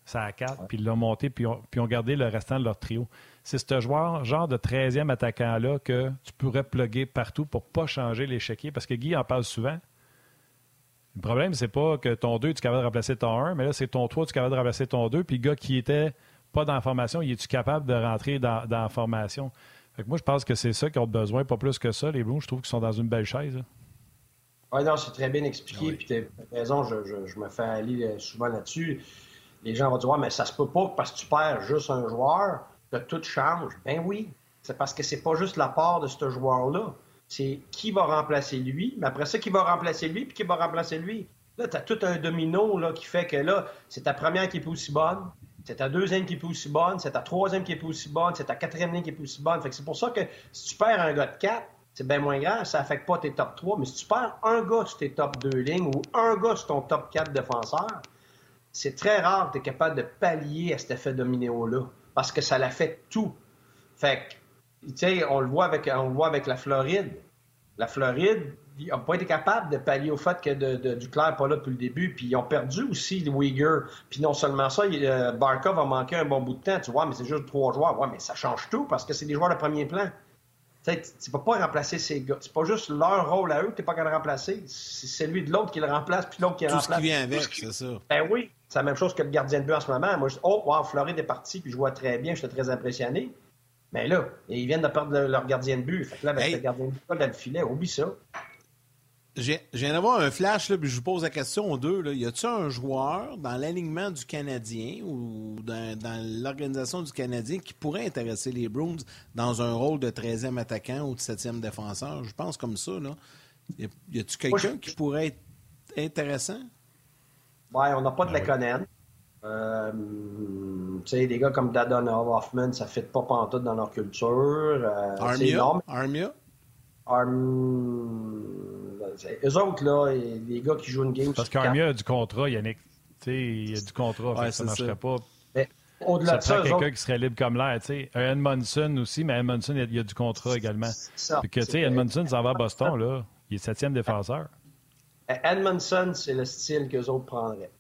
ça à 4, puis ils l'ont monté, puis ils ont, gardé le restant de leur trio. C'est ce joueur, genre de 13e attaquant-là que tu pourrais plugger partout pour ne pas changer l'échiquier, parce que Guy en parle souvent. Le problème, c'est pas que ton 2, tu es capable de remplacer ton 1, mais là, c'est ton 3, tu es capable de remplacer ton 2, puis le gars qui était pas dans la formation, il est-tu capable de rentrer dans, la formation? moi, je pense que c'est ça qu'ils ont besoin, pas plus que ça. Les Blues, je trouve qu'ils sont dans une belle chaise. Oui, non, c'est très bien expliqué. Puis tu as raison, je, me fais aller euh, souvent là-dessus. Les gens vont dire, ouais, mais ça se peut pas que parce que tu perds juste un joueur, que tout change. Ben oui. C'est parce que c'est pas juste la part de ce joueur-là. C'est qui va remplacer lui, mais après ça, qui va remplacer lui, puis qui va remplacer lui. Là, tu as tout un domino là, qui fait que là, c'est ta première qui est pas aussi bonne, c'est ta deuxième qui est pas aussi bonne, c'est ta troisième qui est pas aussi bonne, c'est ta quatrième ligne qui est pas aussi bonne. Fait que c'est pour ça que si tu perds un gars de 4, c'est bien moins grave, ça affecte pas tes top 3. Mais si tu perds un gars sur tes top 2 lignes ou un gars sur ton top 4 défenseurs, c'est très rare que tu es capable de pallier à cet effet dominéo-là parce que ça l'affecte tout. Fait que, tu sais, on on le voit avec la Floride. La Floride, ils n'ont pas été capables de pallier au fait que de, Duclair n'est pas là depuis le début. Puis ils ont perdu aussi le Uyghur. Puis non seulement ça, euh, Barkov a manqué un bon bout de temps. Tu vois, mais c'est juste trois joueurs. Ouais, mais ça change tout parce que c'est des joueurs de premier plan tu ne peux pas remplacer ces gars. C'est pas juste leur rôle à eux que tu n'es pas capable de remplacer. C'est celui de l'autre qui le remplace, puis l'autre qui le remplace. Tout ce qui vient avec, c'est ça. Ben oui, c'est la même chose que le gardien de but en ce moment. Moi, je dis, oh, wow, Floride est parti, puis je vois très bien, j'étais très impressionné. Mais là, ils viennent de perdre leur gardien de but. Fait que là, ben, le gardien de but, dans le filet, oublie ça. Je viens d'avoir un flash, là, puis je vous pose la question aux deux. Là. Y a-t-il un joueur dans l'alignement du Canadien ou dans, l'organisation du Canadien qui pourrait intéresser les Bruins dans un rôle de 13e attaquant ou de 7e défenseur? Je pense comme ça. Là. Y a-t-il quelqu'un qui pourrait être intéressant? Ouais, on n'a pas de la Euh, tu sais, des gars comme Dadonov, Hoffman, ça ne fit pas pantoute dans leur culture. Euh, Armia? Armia? Eux autres, là, les gars qui jouent une game. Parce qu'Armia a du contrat, Yannick. Tu sais, il y a du contrat, ça ne marcherait pas. Mais au-delà ça de ça. quelqu'un qui serait libre comme l'air. Tu sais, un Edmondson aussi, mais Edmondson, il y a, du contrat également. Ça. Puis que, tu sais, Edmondson s'en va à Boston, là. Il est septième défenseur. Edmondson, c'est le style qu'eux autres prendraient.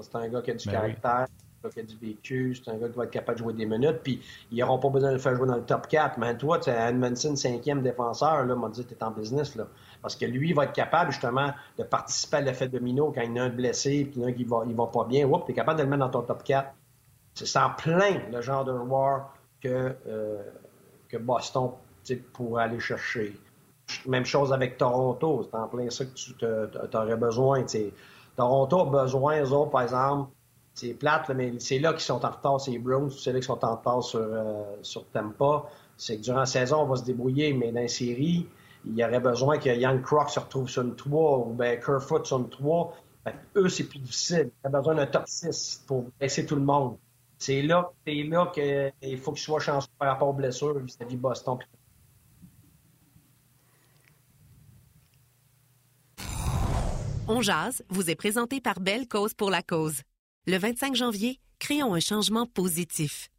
C'est un gars qui a du ben caractère qui a du vécu, c'est un gars qui va être capable de jouer des minutes, puis ils n'auront pas besoin de le faire jouer dans le top 4. Mais toi, tu Edmondson, cinquième défenseur, là, m'a dit, tu es en business, là. Parce que lui, il va être capable, justement, de participer à l'effet domino quand il y en a un blessé, puis il y en a qui va, il va pas bien. Oups, tu es capable de le mettre dans ton top 4. C'est en plein le genre de joueur que, euh, que Boston pourrait aller chercher. Même chose avec Toronto, c'est en plein ça que tu aurais besoin. Toronto a besoin, eux autres, par exemple, c'est plate, mais c'est là qu'ils sont en retard, c'est les Browns, c'est là qu'ils sont en retard sur, euh, sur Tampa. C'est que durant la saison, on va se débrouiller, mais dans les séries, il y aurait besoin que Young Croc se retrouve sur une 3 ou ben Kerfoot sur une 3. eux, c'est plus difficile. Il y a besoin d'un top 6 pour baisser tout le monde. C'est là, là qu'il faut qu'il soit chanceux par rapport aux blessures vis-à-vis Boston. On jase vous est présenté par Belle Cause pour la cause. Le 25 janvier, créons un changement positif.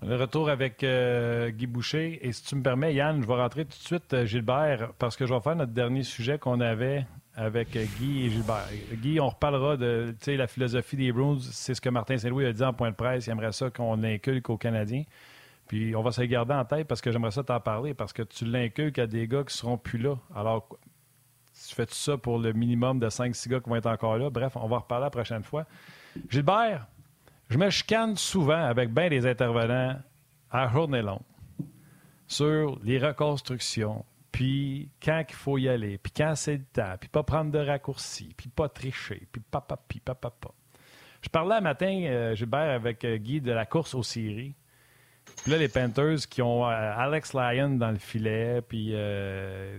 Le retour avec euh, Guy Boucher. Et si tu me permets, Yann, je vais rentrer tout de suite, euh, Gilbert, parce que je vais faire notre dernier sujet qu'on avait avec euh, Guy et Gilbert. Guy, on reparlera de la philosophie des Bruins. C'est ce que Martin Saint-Louis a dit en point de presse. Il aimerait ça qu'on l'inculque aux Canadiens. Puis on va se garder en tête parce que j'aimerais ça t'en parler, parce que tu l'inculques à des gars qui seront plus là. Alors, tu fais tout ça pour le minimum de 5-6 gars qui vont être encore là? Bref, on va reparler la prochaine fois. Gilbert, je me chicane souvent avec bien des intervenants à journée longue sur les reconstructions, puis quand il faut y aller, puis quand c'est le temps, puis pas prendre de raccourcis, puis pas tricher, puis papa, puis papa. Je parlais un matin, euh, Gilbert, avec euh, Guy de la course aux séries. Puis là, les Panthers qui ont euh, Alex Lyon dans le filet, puis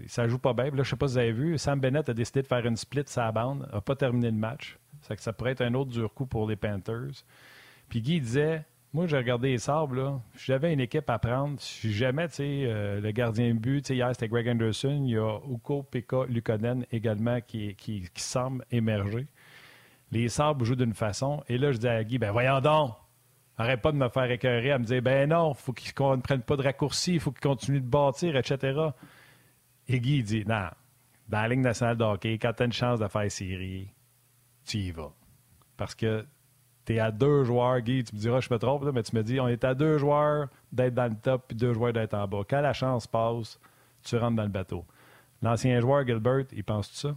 ça joue pas bien. Puis là, je sais pas si vous avez vu, Sam Bennett a décidé de faire une split sa bande, n'a pas terminé le match. Ça, ça pourrait être un autre dur coup pour les Panthers. Puis Guy disait Moi, j'ai regardé les sables, là. J'avais une équipe à prendre, si jamais, tu sais, euh, le gardien de but, tu sais, hier, c'était Greg Anderson. Il y a Uko Pekka Lukonen également qui, qui, semble émerger. Les sables jouent d'une façon. Et là, je dis à Guy Ben voyons donc Arrête pas de me faire écœurer à me dire Ben non, faut qu'on ne prenne pas de raccourcis, il faut qu'ils continuent de bâtir, etc. Et Guy dit Non, dans la Ligue nationale de hockey, quand tu as une chance de faire série, tu y vas. Parce que tu es à deux joueurs, Guy, tu me diras, je me trompe, mais tu me dis, on est à deux joueurs d'être dans le top puis deux joueurs d'être en bas. Quand la chance passe, tu rentres dans le bateau. L'ancien joueur, Gilbert, il pense tout ça?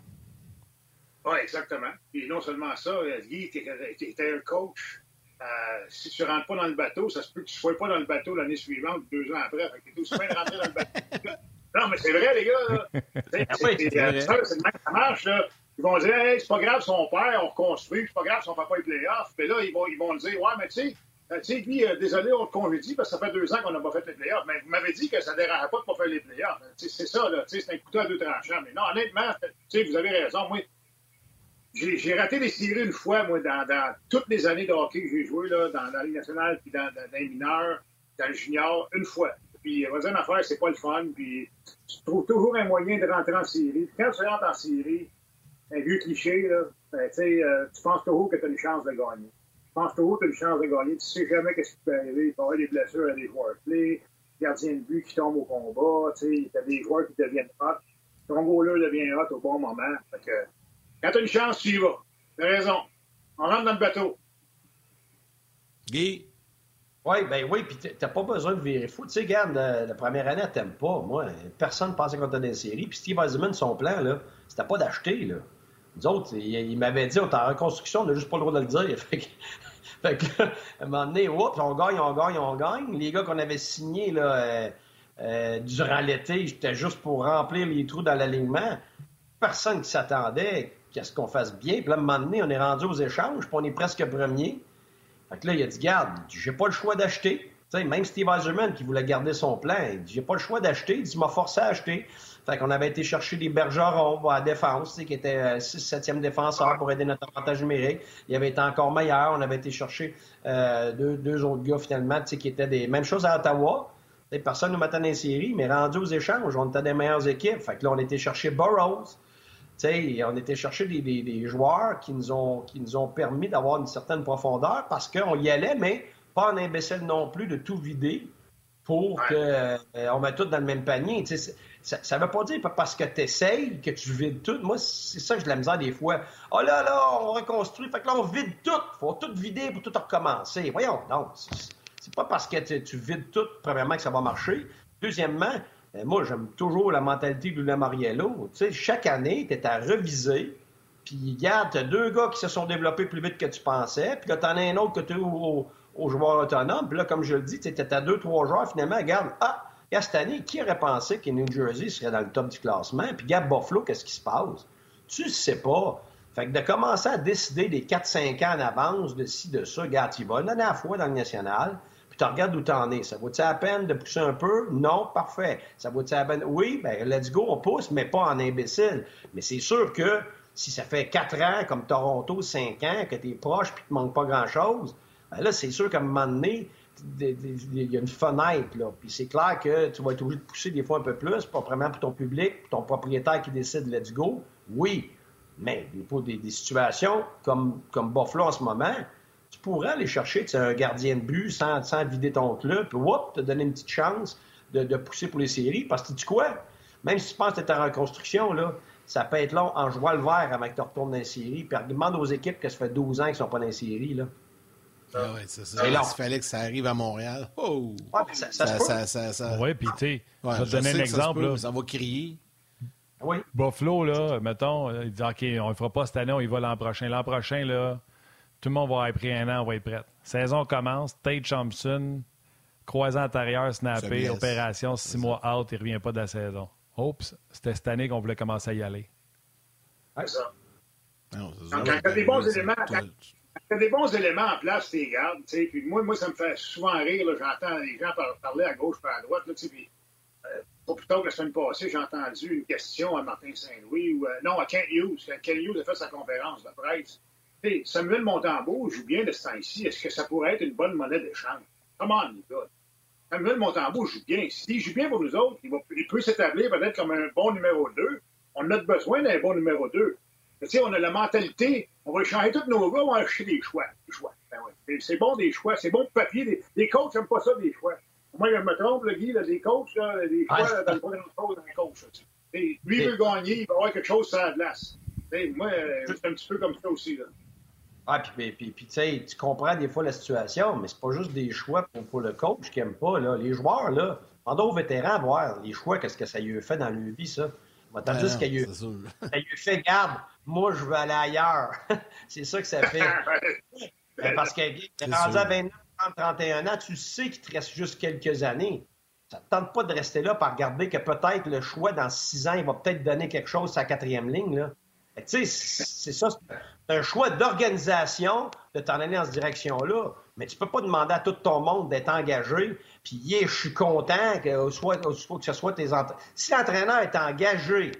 Oui, exactement. Et non seulement ça, Guy, tu étais un coach. Euh, si tu ne rentres pas dans le bateau, ça se peut que tu ne sois pas dans le bateau l'année suivante, deux ans après. Tu es aussi bien de rentrer dans le bateau. *laughs* non, mais c'est vrai, les gars. C'est le même que ça marche. Là. Ils vont dire, hey, c'est pas grave son père, on reconstruit, c'est pas grave son papa est playoff. Puis là, ils vont, ils vont dire, ouais, mais tu sais, euh, tu sais, lui, euh, désolé, on te congédie parce que ça fait deux ans qu'on n'a pas fait les playoffs. Mais vous m'avez dit que ça ne dérangeait pas de pas faire les playoffs. C'est ça, là. C'est un couteau à deux tranchants. Mais non, honnêtement, tu sais, vous avez raison. Moi, j'ai raté les séries une fois, moi, dans, toutes les années de hockey que j'ai joué, là, dans, la Ligue nationale, puis dans, dans, les mineurs, dans le junior, une fois. Puis, vas-y, une affaire, c'est pas le fun. Puis, tu trouves toujours un moyen de rentrer en série. Quand tu rentres en série, un vieux cliché, là, ben, euh, tu penses toujours que tu as une chance de gagner. Tu penses toujours que tu as une chance de gagner. Tu sais jamais ce qui peut arriver. Il peut y avoir des blessures à des joueurs clés, gardien de but qui tombe au combat, tu as des joueurs qui deviennent hot. Ton goaler devient hot au bon moment. Fait que, quand tu as une chance, tu y vas. Tu as raison. On rentre dans le bateau. Guy? Oui, ben oui, puis t'as pas besoin de virer fou. Tu sais, regarde, la, première année, t'aimes pas. Moi, personne pensait qu'on était dans une série. Puis Steve Eisenman, son plan, là, c'était pas d'acheter, là. Nous autres, il, m'avait dit, on est en reconstruction, on n'a juste pas le droit de le dire. *laughs* Fait que, à un moment donné, oups, on gagne, on gagne, on gagne. Les gars qu'on avait signés là, euh, euh, durant l'été, c'était juste pour remplir les trous dans l'alignement. Personne qui s'attendait qu'à ce qu'on fasse bien? Puis là, à un moment donné, on est rendu aux échanges, puis on est presque premier. Fait que là, il a dit, garde, j'ai pas le choix d'acheter. Même Steve Eiserman, qui voulait garder son plan, il dit, j'ai pas le choix d'acheter. Il dit, m'a forcé à acheter. Fait qu'on avait été chercher des bergerons à la défense, qui étaient 6-7e euh, défenseur pour aider notre avantage numérique. Il avait été encore meilleur. On avait été chercher euh, deux, autres gars, finalement, qui étaient des mêmes choses à Ottawa. personne ne mettait dans les séries, mais rendu aux échanges, on était des meilleures équipes. Fait que là, on était chercher Burroughs. Sais, on était chercher des, des, joueurs qui nous ont, qui nous ont permis d'avoir une certaine profondeur parce qu'on y allait, mais pas en imbécile non plus de tout vider pour qu'on euh, mette tout dans le même panier. Ça ne veut pas dire parce que tu essayes que tu vides tout. Moi, c'est ça que j'ai de la misère des fois. Oh là là, on reconstruit. Fait que là, on vide tout. faut tout vider pour tout recommencer. Voyons, non. C'est pas parce que tu vides tout, premièrement, que ça va marcher. Deuxièmement, moi, j'aime toujours la mentalité de Lula Mariello. Tu sais, chaque année, tu es à reviser. Puis, regarde, tu deux gars qui se sont développés plus vite que tu pensais. Puis là, tu en as un autre que tu es aux, joueurs autonomes. Puis là, comme je le dis, tu à deux, trois joueurs. Finalement, regarde, ah, Et cette année, qui aurait pensé que New Jersey serait dans le top du classement? Puis, Gab Buffalo, qu'est-ce qui se passe? Tu sais pas. Fait que de commencer à décider des 4-5 ans en avance, de ci, de ça, regarde, tu vas donner à la fois dans le national, puis tu regardes où t'en es. Ça vaut-tu la peine de pousser un peu? Non, parfait. Ça vaut-tu la peine? Oui, ben let's go, on pousse, mais pas en imbécile. Mais c'est sûr que si ça fait 4 ans, comme Toronto, 5 ans, que tu es proche puis qu'il te manque pas grand-chose, ben là, c'est sûr qu'à un moment donné, il y a une fenêtre, là. Puis c'est clair que tu vas être obligé de pousser des fois un peu plus, pas vraiment pour ton public, pour ton propriétaire qui décide let's go. Oui, mais pour des, des situations comme, comme Buffalo en ce moment, tu pourrais aller chercher un gardien de but sans, sans vider ton club, puis whoop, te donner une petite chance de, de, pousser pour les séries. Parce que tu quoi? Même si tu penses que tu es en reconstruction, là, ça peut être long en jouant le vert avant que tu retournes dans les séries. Puis demande aux équipes que ça fait 12 ans qu'ils ne sont pas dans les séries. Là. Ah oui, c'est ça. Il fallait que ça arrive à Montréal. Oh! Ouais, ça, ça, ça, ça, ça, Oui, puis tu sais, je vais te donner un exemple. Ça, va crier. Oui. Buffalo, là, mettons, il dit OK, on ne fera pas cette année, on y va l'an prochain. L'an prochain, là, tout le monde va être pris un an, on va être prêt. Saison commence, Tate Thompson, croisant antérieur, snappé, opération, six mois out, il ne revient pas de la saison. Oups, c'était cette année qu'on voulait commencer à y aller. C'est ça. Non, quand tu as des bons éléments, quand, des bons éléments en place, tu les gardes. Puis moi, moi, ça me fait souvent rire. J'entends les gens parler à gauche et à droite. Là, puis, euh, pas plus tard que la semaine passée, j'ai entendu une question à Martin Saint-Louis, ou euh, non, à Kent Hughes. Kent Hughes a fait sa conférence de presse. Hey, Samuel Montembeau joue bien de ce temps-ci. Est-ce que ça pourrait être une bonne monnaie d'échange? Comment, les gars? Samuel Montembeau joue bien. S'il joue bien pour nous autres, il, va, il peut s'établir peut-être comme un bon numéro 2. On a besoin d'un bon numéro 2. Tu sais, on a la mentalité, on va échanger tous nos gars, on va acheter des choix. Des choix. Ben ouais. C'est bon des choix, c'est bon de papier. Les, les coachs n'aiment pas ça, des choix. Moi, je me trompe, le Guy, là, des coachs, là, des choix, ah, dans le grand-chose dans les coachs. lui, veut gagner, il va avoir quelque chose sur la glace. moi, euh, c'est un petit peu comme ça aussi. Là. Ah, puis, puis, puis tu sais, tu comprends des fois la situation, mais c'est pas juste des choix pour, pour le coach qui aime pas. Là. Les joueurs, là, pendant aux vétérans voir les choix, qu'est-ce que ça lui a fait dans leur vie, ça. On va juste qu'il lui, ça lui fait garde, moi je veux aller ailleurs. *laughs* c'est ça que ça fait. *laughs* Ben, parce que rendu à 29, 30, 31 ans, tu sais qu'il te reste juste quelques années. Ça ne tente pas de rester là par regarder que peut-être le choix dans six ans, il va peut-être donner quelque chose à sa quatrième ligne. Là. Tu sais, c'est ça, c'est un choix d'organisation de t'en aller dans cette direction-là. Mais tu peux pas demander à tout ton monde d'être engagé, puis yeah, je suis content que, soit, que ce soit tes entraîneurs. Si l'entraîneur est engagé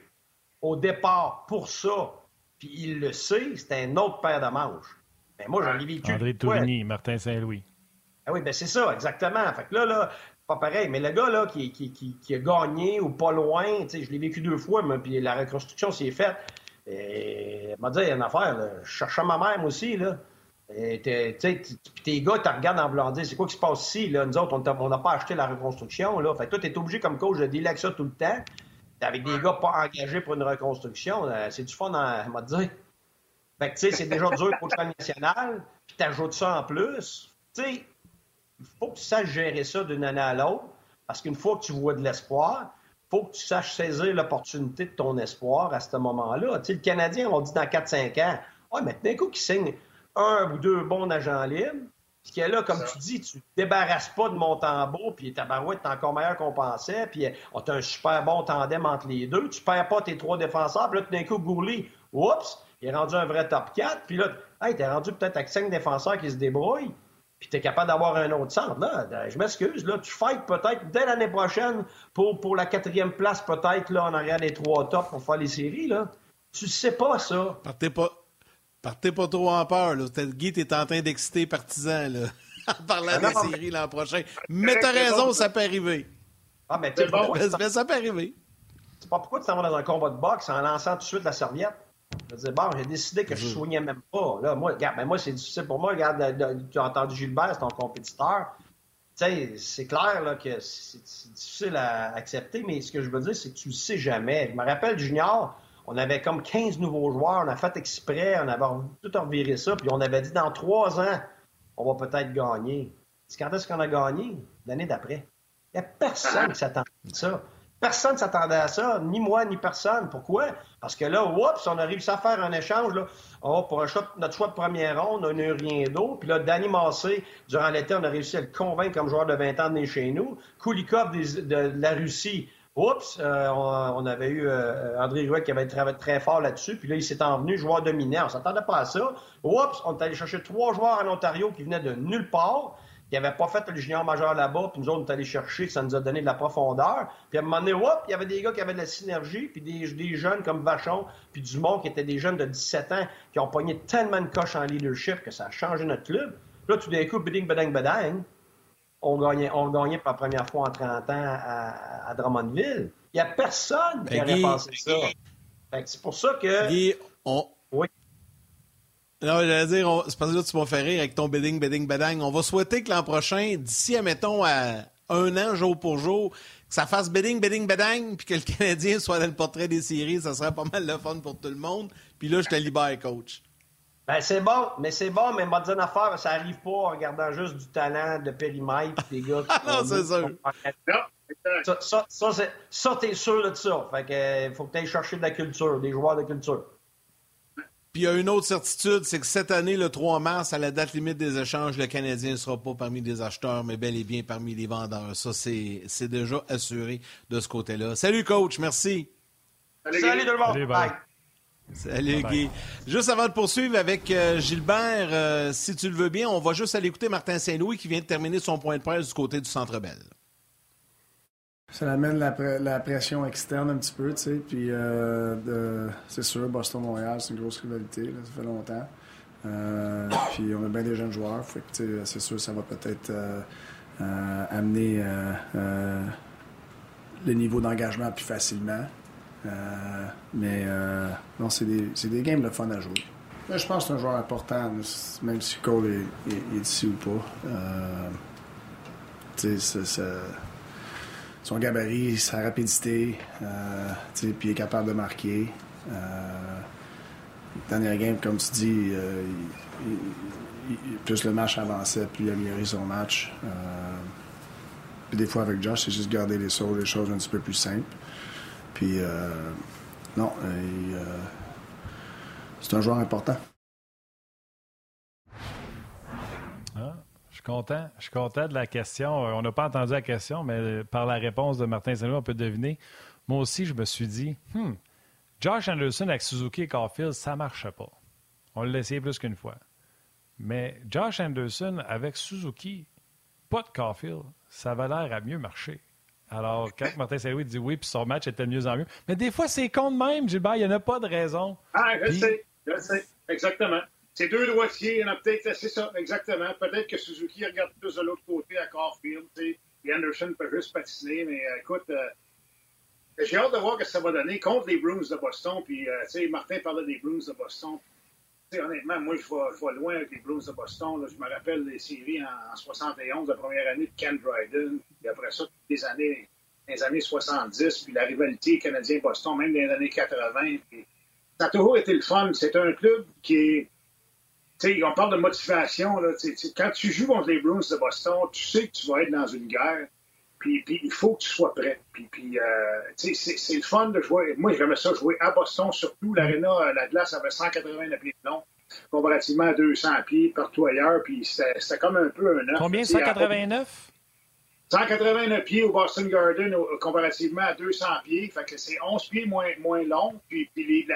au départ pour ça, puis il le sait, c'est un autre paire de manches. Mais moi, j'en ai vécu. André Tourigny, Martin Saint-Louis. Ah oui, ben c'est ça, exactement. Fait que là, là, pas pareil. Mais le gars là, qui, qui, qui, a gagné ou pas loin, je l'ai vécu deux fois, mais puis la reconstruction s'est faite. Et m'a dit une affaire, là, je cherchais ma mère aussi, là. Et tes gars, tu regardes en blanc, c'est quoi qui se passe ici? Là? Nous autres, on n'a pas acheté la reconstruction. Là. Fait que toi, tu es obligé comme coach de dealer avec ça tout le temps. avec des gars pas engagés pour une reconstruction. Euh, c'est du fun, à m'a dit. Fait que, tu sais, c'est déjà dur pour le national. Puis t'ajoutes ça en plus. Tu sais, il faut que tu saches gérer ça d'une année à l'autre. Parce qu'une fois que tu vois de l'espoir, faut que tu saches saisir l'opportunité de ton espoir à ce moment-là. Tu sais, le Canadien, on dit dans 4-5 ans, ouais, mais d'un coup, qui signe un ou deux bons agents libres, qui est là, comme tu dis, tu ne débarrasses pas de Montembeau, puis ta barouette est encore meilleure qu'on pensait, puis on a un super bon tandem entre les deux. Tu perds pas tes trois défenseurs, puis là, d'un coup, Gourley, oups, il est rendu un vrai top 4, puis là, hey, t'es rendu peut-être avec cinq défenseurs qui se débrouillent puis tu es capable d'avoir un autre centre. Là, euh, je m'excuse, là, tu fights peut-être dès l'année prochaine pour, pour la quatrième place, peut-être, là, en arrière des trois tops pour faire les séries, là. Tu sais pas ça. Partez pas, partez pas trop en peur, là. Guy, t'es en train d'exciter partisans, là, *laughs* en parlant ah, des séries l'an prochain. Mais t'as raison, ça peut arriver. Ah, mais bon. ça peut arriver. C'est pas pourquoi tu t'en vas dans un combat de boxe en lançant tout de suite la serviette. Je disais, bon, j'ai décidé que je ne soignais même pas. Là, moi, regarde, ben moi, c'est difficile pour moi. Regarde, tu as entendu Gilbert, c'est ton compétiteur. Tu sais, c'est clair là, que c'est difficile à accepter, mais ce que je veux dire, c'est que tu ne sais jamais. Je me rappelle, Junior, on avait comme 15 nouveaux joueurs, on a fait exprès, on avait tout reviré ça, puis on avait dit dans trois ans, on va peut-être gagner. C'est quand est-ce qu'on a gagné? L'année d'après. Il n'y a personne qui s'attendait à ça. Personne ne s'attendait à ça, ni moi, ni personne. Pourquoi? Parce que là, oups, on a réussi à faire un échange. Oh, pour notre choix de première ronde, on n'a eu rien d'autre. Puis là, Danny Massé, durant l'été, on a réussi à le convaincre comme joueur de 20 ans de chez nous. Kulikov de, la Russie, oups, euh, on, avait eu euh, André Rouet qui avait travaillé très fort là-dessus. Puis là, il s'est envenu joueur dominant. On ne s'attendait pas à ça. Oups, on est allé chercher trois joueurs en Ontario qui venaient de nulle part qui n'avaient pas fait le junior majeur là-bas, puis nous autres, on est allés chercher, ça nous a donné de la profondeur. Puis à un moment donné, hop, il y avait des gars qui avaient de la synergie, puis des, des jeunes comme Vachon, puis Dumont, qui étaient des jeunes de 17 ans, qui ont pogné tellement de coches en leadership que ça a changé notre club. Là, tout d'un coup, biding, badang, badang, on gagnait, on gagnait pour la première fois en 30 ans à, Drummondville. Il n'y a personne qui aurait pensé ça. c'est pour ça que... Guy, on, non, j'allais dire, c'est parce que là, tu m'as fait rire avec ton bidding, bidding, badang. On va souhaiter que l'an prochain, d'ici, admettons, à un an, jour pour jour, que ça fasse bidding, bidding, badang, puis que le *laughs* Canadien soit dans le portrait des séries. Ça serait pas mal de fun pour tout le monde. Puis là, je te libère, coach. Ben, c'est bon, mais c'est bon, mais m'a dit une affaire, ça arrive pas en regardant juste du talent de périmètre des gars qui ah *laughs* non, c'est sûr. Ça, ça, ça, ça t'es sûr de ça. Fait que, faut que tu ailles chercher de la culture, des joueurs de culture. Puis il y a une autre certitude, c'est que cette année, le 3 mars, à la date limite des échanges, le Canadien ne sera pas parmi les acheteurs, mais bel et bien parmi les vendeurs. Ça, c'est déjà assuré de ce côté-là. Salut, coach. Merci. Salut, Salut tout le monde. bye. Salut Guy. Juste avant de poursuivre avec euh, Gilbert, euh, si tu le veux bien, on va juste aller écouter Martin Saint-Louis qui vient de terminer son point de presse du côté du Centre Bell ça amène la, pression externe un petit peu, tu sais. Puis, euh, c'est sûr, Boston-Montréal, c'est une grosse rivalité, ça fait longtemps. Euh, *coughs* puis, on a bien des jeunes joueurs, fait que, c'est sûr, ça va peut-être euh, amener le niveau d'engagement plus facilement. mais non, c'est des, des games de fun à jouer. je pense que c'est un joueur important, même si Cole est, est, ici ou pas. tu sais, c'est son gabarit, sa rapidité, euh, puis il est capable de marquer. Euh, dernière game, comme tu dis, euh, plus le match avançait, plus il améliorait son match. Puis des fois avec Josh, c'est juste garder les, choses, les choses un petit peu plus simples. Puis non, c'est un joueur important. Content. Je suis content de la question. Euh, on n'a pas entendu la question, mais par la réponse de Martin Saint-Louis, on peut deviner. Moi aussi, je me suis dit, hmm, Josh Anderson avec Suzuki et Caulfield, ça ne marchait pas. On l'a essayé plus qu'une fois. Mais Josh Anderson avec Suzuki, pas de Caulfield, ça va l'air à mieux marcher. Alors, quand *laughs* Martin Saint-Louis dit oui, puis son match était de mieux en mieux. Mais des fois, c'est con de même, Gilbert, il n'y en a pas de raison. Ah, je sais, je sais, exactement. C'est deux droitiers, il y en a peut-être, c'est ça, exactement. Peut-être que Suzuki regarde plus de l'autre côté à Carfield, et Anderson peut juste patiner, mais euh, écoute, euh, j'ai hâte de voir ce que ça va donner contre les Bruins de Boston. Puis, euh, tu sais, Martin parlait des Bruins de Boston. sais, honnêtement, moi, je vais, loin avec les Bruins de Boston. Je me rappelle les séries en, 71, la première année de Ken Dryden. Puis après ça, des années, les années 70, puis la rivalité canadien-Boston, même dans les années 80. Puis, ça a toujours été le fun. C'est un club qui est on parle de motivation. Là, quand tu joues contre les Bruins de Boston, tu sais que tu vas être dans une guerre. Puis, il faut que tu sois prêt. Puis, puis euh, c'est le fun de jouer. Moi, j'aimais ça jouer à Boston, surtout. L'aréna, euh, la glace avait 180 pieds de long, comparativement à 200 pieds partout ailleurs. Puis c'était comme un peu un Combien, 189? 189 pieds au Boston Garden comparativement à 200 pieds. Fait que c'est 11 pieds moins, moins long. Puis, les,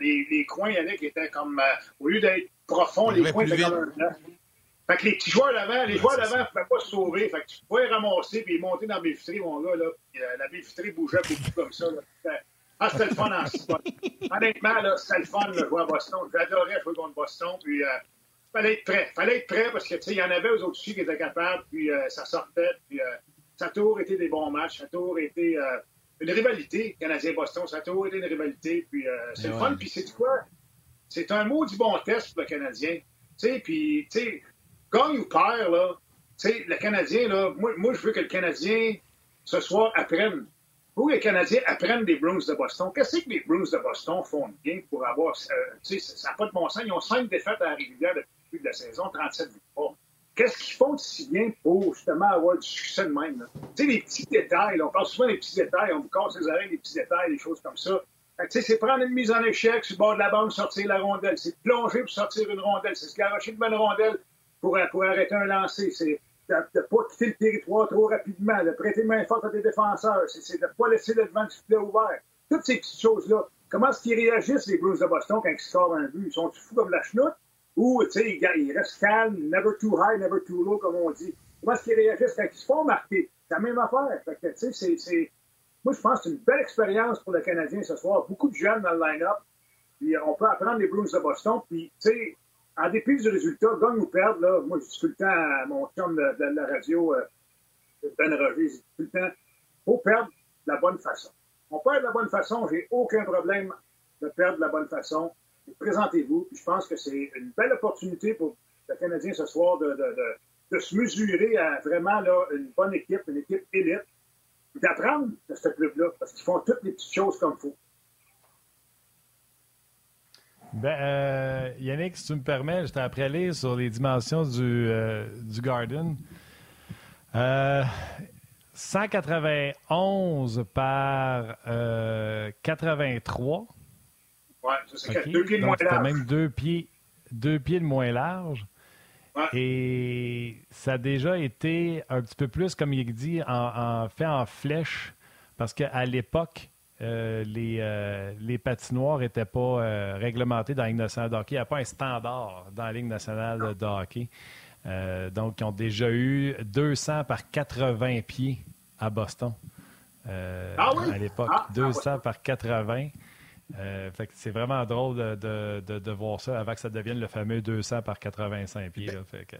les, les, coins, Yannick, étaient comme, euh, au lieu d'être profond, les coins étaient comme un Fait que les petits joueurs d'avant, les joueurs d'avant ne pouvaient pas se sauver. Fait que tu pouvais ramasser puis monter dans la baie mon gars. Là, puis, euh, la baie bougeait beaucoup comme ça. Là. Ah, c'était le fun en spot. Honnêtement, là, c'était le fun de jouer à Boston. J'adorais jouer contre Boston. Puis, euh, fallait être prêt. fallait être prêt parce que, tu sais, il y en avait aux autres filles qui étaient capables, puis euh, ça sortait, puis euh, ça a toujours été des bons matchs, ça a toujours été une rivalité, Canadien-Boston, ça a toujours été une rivalité, puis c'est le fun, puis c'est quoi? C'est un mot du bon test pour le Canadien. Tu puis, tu gagne ou perd, là, tu le Canadien, là, moi, moi, je veux que le Canadien, ce soir, apprenne où les Canadiens apprennent des Bruins de Boston. Qu'est-ce que les Bruins de Boston font bien pour avoir. tu sais, ça n'a pas de bon sens. Ils ont cinq défaites à la régulière depuis de la saison, 37 victoires. qu'est-ce qu'ils font de si bien pour justement avoir du succès de même? Tu sais, les petits détails, on parle souvent des petits détails, on vous casse les oreilles, les petits détails, des choses comme ça. Tu sais, c'est prendre une mise en échec sur le bord de la bande, sortir la rondelle. C'est plonger pour sortir une rondelle. C'est se garocher de bonne rondelle pour, pour arrêter un lancer. C'est de ne pas quitter le territoire trop rapidement, de prêter main forte à tes défenseurs. C'est de ne pas laisser le devant du filet ouvert. Toutes ces petites choses-là. Comment est-ce qu'ils réagissent, les Blues de Boston, quand ils scorent un but? Ils sont fous comme la chenoute? Ou, tu sais, ils restent calmes, never too high, never too low, comme on dit. Comment est-ce qu'ils réagissent quand ils se font marquer? C'est la même affaire. Fait que, tu sais, c'est... Moi, je pense que c'est une belle expérience pour le Canadien ce soir. Beaucoup de jeunes dans le line-up. Puis on peut apprendre les Blues de Boston. Puis, tu sais, en dépit du résultat, gagne ou perdre, là, moi, je dis tout le temps à mon chum de, la radio, euh, Ben Roger, je dis tout le temps, faut perdre de la bonne façon. On perd de la bonne façon, j'ai aucun problème de perdre de la bonne façon présentez-vous. Je pense que c'est une belle opportunité pour le Canadien ce soir de, se mesurer à vraiment une bonne équipe, une équipe élite, d'apprendre de ce club-là, parce qu'ils font toutes les petites choses comme il faut. Ben, euh, Yannick, si tu me permets, j'étais après aller sur les dimensions du, euh, du Garden. 191 euh, par 83. Ouais, ça, c'est deux pieds de moins large. même deux pieds, deux pieds de moins large. Et ça a déjà été un petit peu plus, comme il dit, en, fait en flèche, parce qu'à l'époque, euh, les, euh, les patinoires n'étaient pas euh, réglementées dans la Ligue nationale de hockey. Il n'y a pas un standard dans la Ligue nationale de hockey. donc, ils ont déjà eu 200 par 80 pieds à Boston. Ah à l'époque, 200 ah, ah par 80. Euh, c'est vraiment drôle de, de, de, voir ça avant que ça devienne le fameux 200 par 85 pieds. Là. Fait que,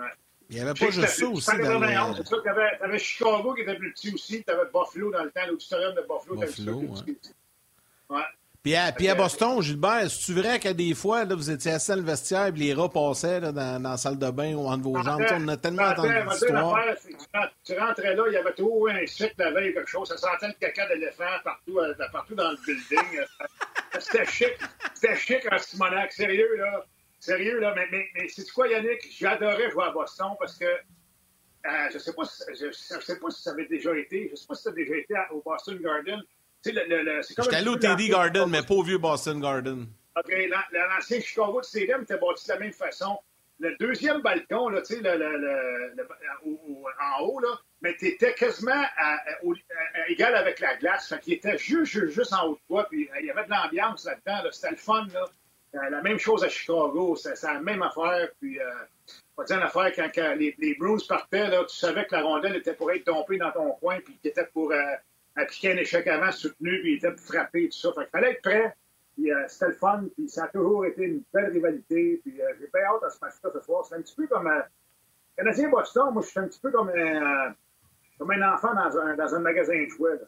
ouais. Il n'y avait pas juste ça aussi. Dans le... Tu avais, Chicago qui était plus petit aussi, tu avais Buffalo dans le temps, l'auditorium de Buffalo. Buffalo, ouais. ouais. Puis à, puis à Boston, Gilbert, est-ce vrai qu'à des fois, là, vous étiez assis dans le vestiaire et les rats passaient là, dans, dans, la salle de bain ou entre vos jambes? On a tellement entendu l'histoire. Tu rentrais là, il y avait toujours un cycle la veille ou quelque chose. Ça sentait le caca d'éléphant partout, euh, partout dans le building. C'était chic. C'était chic en Simonac. Sérieux, là. Sérieux, là. Mais, mais, mais c'est quoi, Yannick? J'adorais jouer à Boston parce que euh, je ne sais, pas si, je, sais pas si ça avait déjà été. Je ne sais pas si ça a déjà été au Boston Garden. J'étais allé au Teddy Garden, mais pas au vieux Boston Garden. OK, l'ancien Chicago de Stadium était bâti de la même façon. Le deuxième balcon, là, tu sais, le, le, en haut, là, mais tu étais quasiment égal avec la glace. Fait qu'il était juste, juste, en haut de toi. Puis il y avait de l'ambiance là-dedans. C'était le fun. Là. Euh, la même chose à Chicago. C'est la même affaire. Puis, euh, dire une affaire, quand, les, les, Bruins partaient, là, tu savais que la rondelle était pour être tombée dans ton coin, puis qu'il était pour euh, appliquer un échec avant soutenu, puis il était frappé, tout ça. Fait qu'il fallait être prêt. Puis euh, c'était le fun, puis ça a toujours été une belle rivalité. Puis euh, j'ai bien hâte à ce match-là ce soir. C'est un petit peu comme euh, Canadien Boston, moi je suis un petit peu comme un, euh, comme un enfant dans un, dans un magasin de jouets.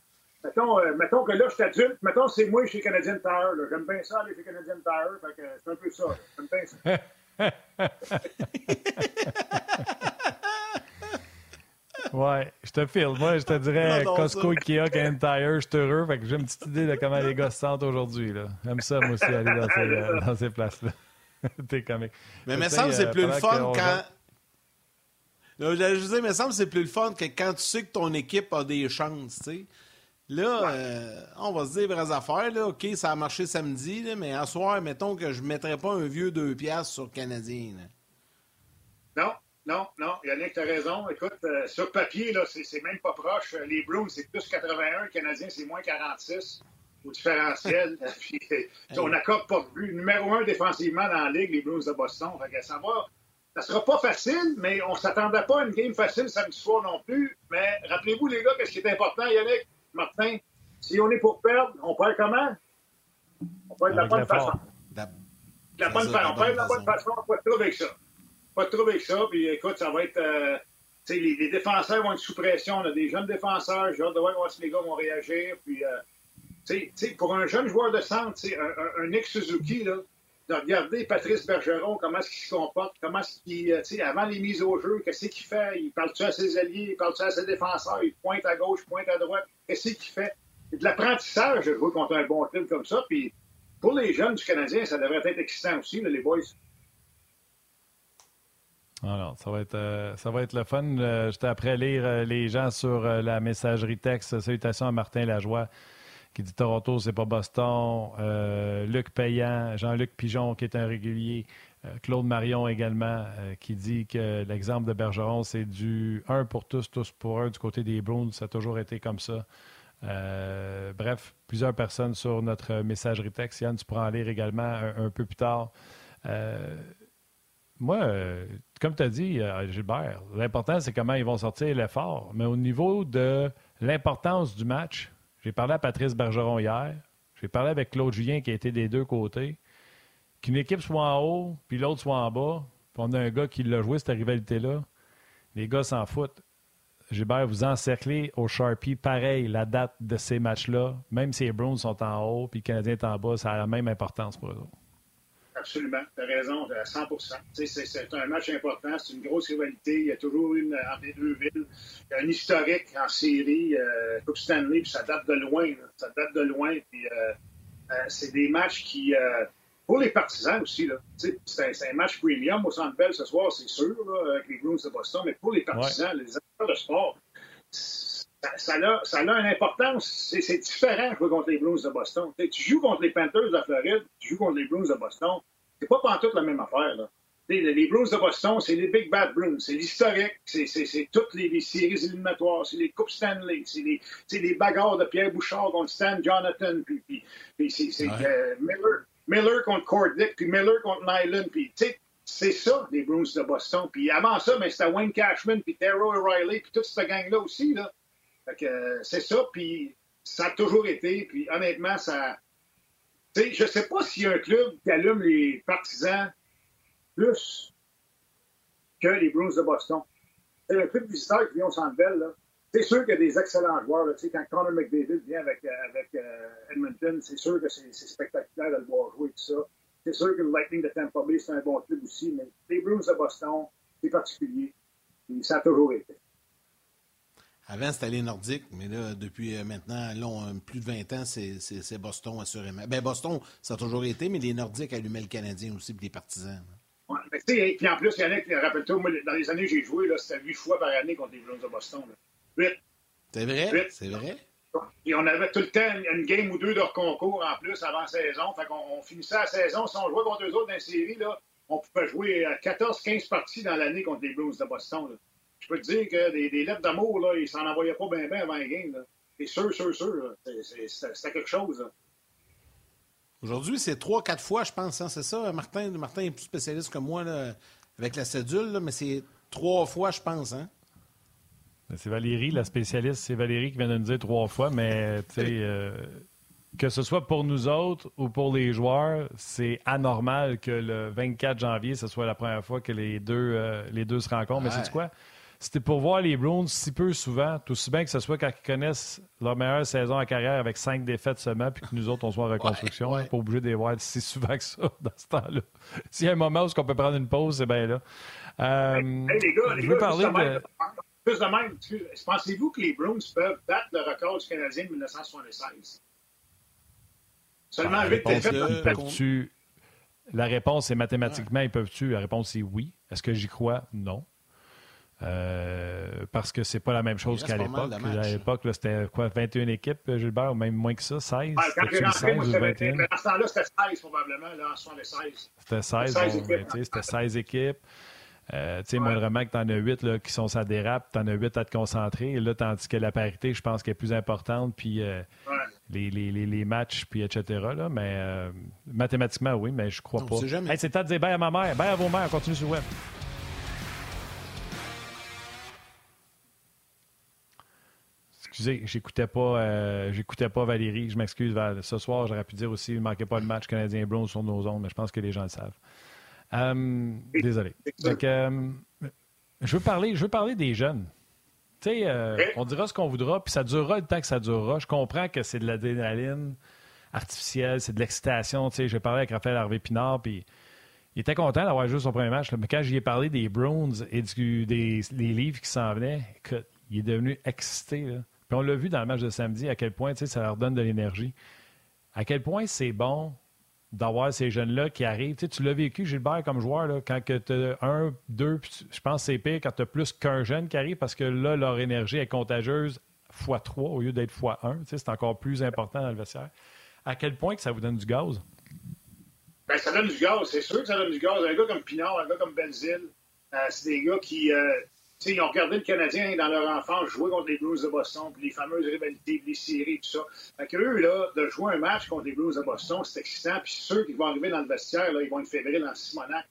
Mettons, euh, mettons que là, je suis adulte, mettons c'est moi chez Canadien Tire. J'aime bien ça aller chez Canadien Tire. Fait que c'est un peu ça. J'aime bien ça. *laughs* Ouais, je te file. Moi, je te dirais *laughs* Costco, Ikea, Can Tire, je suis heureux. Fait que j'ai une petite idée de comment les gars se sentent aujourd'hui. J'aime ça, moi aussi, aller dans ces, euh, dans ces places-là. *laughs* T'es comique. Mais il me semble que c'est plus le fun quand. Non, je disais, mais semble que c'est plus le fun que quand tu sais que ton équipe a des chances, tu sais. Là, euh, on va se dire vraies affaires. Là. OK, ça a marché samedi, là, mais un soir, mettons que je ne mettrais pas un vieux deux piastres sur Canadien. Non, non, non, Yannick, tu as raison. Écoute, euh, sur papier, là, c'est même pas proche. Les Bruins, c'est plus 81. Les Canadiens, c'est moins 46 au différentiel. *laughs* Puis, on n'accorde pas de but. Numéro un défensivement dans la Ligue, les Bruins de Boston. Fait ça va. Ça sera pas facile, mais on s'attendait pas à une game facile samedi soir non plus. Mais rappelez-vous, les gars, qu'est-ce qui est important, Yannick, Martin? Si on est pour perdre, on perd comment? On perd de la bonne façon. La bonne façon. On perd de la bonne façon. On peut trouver ça pas de avec ça. Puis écoute, ça va être. Euh, les, les, défenseurs vont être sous pression. On a des jeunes défenseurs. J'ai hâte de voir si les gars vont réagir. Puis, euh, pour un jeune joueur de centre, un, un, Nick Suzuki, là, de regarder Patrice Bergeron, comment est-ce qu'il se comporte, comment est-ce qu'il, euh, avant les mises au jeu, qu'est-ce qu'il fait? Il parle-tu à ses alliés, il parle-tu à ses défenseurs, il pointe à gauche, pointe à droite, qu'est-ce qu'il fait? C'est de l'apprentissage de jouer contre un bon club comme ça. Puis pour les jeunes du Canadien, ça devrait être excitant aussi, les boys. Alors, ça va être, euh, ça va être le fun. Euh, J'étais après lire euh, les gens sur la messagerie texte. Salutations à Martin Lajoie qui dit Toronto, c'est pas Boston. Luc Payan, Jean-Luc Pigeon qui est un régulier. Claude Marion également qui dit que l'exemple de Bergeron, c'est du un pour tous, tous pour un du côté des Bruins. Ça a toujours été comme ça. bref, plusieurs personnes sur notre messagerie texte. Yann, tu pourras en lire également un peu plus tard. Moi, comme tu as dit, euh, Gilbert, l'important, c'est comment ils vont sortir l'effort. Mais au niveau de l'importance du match, j'ai parlé à Patrice Bergeron hier, j'ai parlé avec Claude Julien qui a été des deux côtés. Qu'une équipe soit en haut, puis l'autre soit en bas, puis on a un gars qui l'a joué, cette rivalité-là, les gars s'en foutent. Gilbert, vous encerclez au Sharpie, pareil, la date de ces matchs-là, même si les Browns sont en haut, puis le Canadien est en bas, ça a la même importance pour eux. Absolument. Tu as raison, à 100% C'est un match important, c'est une grosse rivalité. Il y a toujours une entre les deux villes. Il y a un historique en série, euh, Coupe Stanley, puis ça date de loin. Ça date de loin. Puis euh, euh, c'est des matchs qui. Euh, pour les partisans aussi, c'est un, match premium au Centre Bell ce soir, c'est sûr, là, avec les Bruins de Boston, mais pour les partisans, les acteurs de sport, ça, a, ça a une importance. C'est différent de jouer contre les Blues de Boston. tu joues contre les Panthers de la Floride, tu joues contre les Blues de Boston. C'est pas tout la même affaire. Là. Les, Blues de Boston, c'est les Big Bad Blues, c'est l'historique, c'est toutes les, séries éliminatoires, c'est les Coupes Stanley, c'est les, les, bagarres de Pierre Bouchard contre Stan Jonathan, puis, puis, c'est euh, Miller, Miller contre Cordick, puis Miller contre Nyland, puis c'est ça, les Bruins de Boston. Puis avant ça, c'était Wayne Cashman, puis Terrell O'Reilly, puis toute cette gang-là aussi. Là. Euh, c'est ça, puis ça a toujours été. Puis honnêtement, ça. Je sais pas s'il y a un club qui allume les partisans plus que les Bruins de Boston. C'est un club visiteur qui vient au Centre. C'est sûr qu'il y a des excellents joueurs. Là. Quand Connor McDavid vient avec, euh, euh, Edmonton, c'est sûr que c'est spectaculaire de le voir jouer tout ça. C'est sûr que le Lightning de Tampa Bay, c'est un bon club aussi, mais les Bruins de Boston, c'est particulier. Et ça a toujours été. Avant, c'était les Nordiques, mais là, depuis euh, maintenant, là, plus de 20 ans, c'est Boston, assurément. Ben, Boston, ça a toujours été, mais les Nordiques allumaient le Canadien aussi, puis les partisans. Ouais, mais puis en plus, Yannick, rappelle-toi, moi, dans les années où j'ai joué, c'était huit fois par année contre les Bruins de Boston. Huit. C'est vrai? C'est vrai? Et on avait tout le temps une game ou deux de concours en plus avant saison. Fait qu'on on finissait la saison. Si on jouait contre eux autres dans la série, là, on pouvait jouer 14-15 parties dans l'année contre les Blues de Boston. Là je peux te dire que des, lettres d'amour, là, ils s'en envoyaient pas bien bien avant la game. C'est sûr, sûr, sûr. C'était quelque chose. Aujourd'hui, c'est trois, quatre fois, je pense. Hein, c'est ça, Martin? Martin est plus spécialiste que moi là, avec la cédule, mais c'est trois fois, je pense. Hein? C'est Valérie, la spécialiste. C'est Valérie qui vient de nous dire trois fois, mais euh, que ce soit pour nous autres ou pour les joueurs, c'est anormal que le 24 janvier, ce soit la première fois que les deux, euh, les deux se rencontrent. Mais c'est quoi? C'était pour voir les Browns si peu souvent, tout aussi bien que ce soit quand ils connaissent leur meilleure saison en carrière avec cinq défaites seulement, puis que nous autres, on soit en reconstruction. Ouais, pas obligé de les voir si souvent que ça *laughs* dans ce temps-là. S'il y a un moment où on peut prendre une pause, c'est bien là. Euh, les gars, je veux parler de... Plus de même, pensez-vous que les Browns peuvent battre le record du Canadien de 1976? Seulement 8 ah, défaites. La réponse est mathématiquement, ils peuvent-tu? La réponse est oui. Est-ce que j'y crois? Non. Euh, parce que c'est pas la même chose qu'à l'époque. À l'époque, c'était quoi, 21 équipes, Gilbert, ou même moins que ça, 16? Ah, quand j'ai rentré, moi, 21? À ce temps-là, c'était 16 probablement, là, en 76. C'était 16, 16 bon, équipes. C'était 16 équipes. Euh, tu sais, ouais. moindrement que tu en as 8 là, qui sont ça dérape, tu en as 8 à te concentrer. Et là, tandis que la parité, je pense qu'elle est plus importante, puis euh, ouais. les, les, les, les, matchs, puis etc. Là, mais euh, mathématiquement, oui, mais je crois non, pas. Hey, c'est temps de dire bye à ma mère, bye à vos mères, continue sur le web. Excusez, j'écoutais pas, euh, j'écoutais pas Valérie. Je m'excuse. Ce soir, j'aurais pu dire aussi, il ne manquait pas le match canadien Brown sur nos ondes, mais je pense que les gens le savent. Euh, désolé. Donc, euh, je veux parler, je veux parler des jeunes. Tu sais, euh, on dira ce qu'on voudra, puis ça durera le temps que ça durera. Je comprends que c'est de l'adrénaline artificielle, c'est de l'excitation. Tu sais, j'ai parlé avec Raphaël Harvey Pinard, puis il était content d'avoir joué son premier match. Là, mais quand j'y ai parlé des Browns et du, des, des livres qui s'en venaient, écoute, il est devenu excité. Là on l'a vu dans le match de samedi, à quel point ça leur donne de l'énergie. À quel point c'est bon d'avoir ces jeunes-là qui arrivent. Tu, l'as vécu, Gilbert, comme joueur, là, quand tu as un, deux, je pense que c'est pire quand tu as plus qu'un jeune qui arrive parce que là, leur énergie est contagieuse fois trois au lieu d'être fois un. Tu sais, c'est encore plus important dans le vestiaire. À quel point que ça vous donne du gaz? Ben, ça donne du gaz, c'est sûr que ça donne du gaz. Un gars comme Pinard, un gars comme Benzil, euh, c'est des gars qui, euh, ils ont regardé le Canadien dans leur enfance jouer contre les Blues de Boston, puis les fameuses rivalités, les séries, tout ça. Fait que eux, là, de jouer un match contre les Blues de Boston, c'est excitant. Puis ceux qui vont arriver dans le vestiaire, là, ils vont être fébriles en Simonac.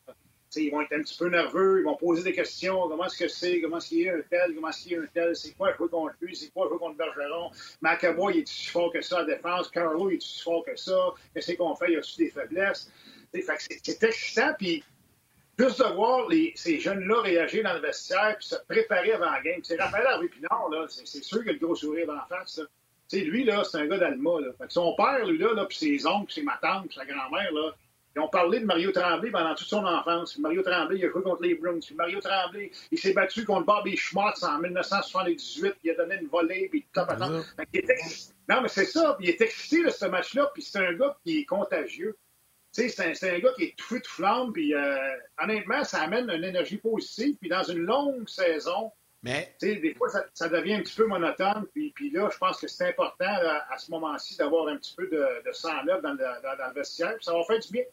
ils vont être un petit peu nerveux, ils vont poser des questions. Comment est-ce que c'est? Comment est-ce qu'il y a un tel? Comment est-ce qu'il y a un tel? C'est quoi jouer contre lui? C'est quoi jouer contre Bergeron? McAvoy, il est si fort que ça à défense? Carlo, il est si fort que ça? Qu'est-ce qu'on fait? Il y a-tu des faiblesses? Fait que c'est excitant. Puis juste de voir ces jeunes-là réagir dans le vestiaire puis se préparer avant la game. C'est Raphaël Harvey Pinard, là, c'est, sûr qu'il a le gros sourire dans la face. sais, lui, là, c'est un gars d'Alma. Là. son père, lui, là, là puis ses oncles, puis ses matantes, puis sa grand-mère, là, ils ont parlé de Mario Tremblay pendant toute son enfance. Mario Tremblay, il a joué contre les Bruins. Mario Tremblay, il s'est battu contre Bobby Schmutz en 1978. Il a donné une volée, puis tout Non, mais c'est ça. il est excité de ce match-là, puis c'est un gars qui est contagieux c'est un, gars qui est tout de flamme, puis euh, honnêtement, ça amène une énergie positive. Puis dans une longue saison, mais des fois, ça, devient un petit peu monotone. Puis, puis là, je pense que c'est important à ce moment-ci d'avoir un petit peu de, sang neuf dans, le, vestiaire. Puis ça va faire du bien.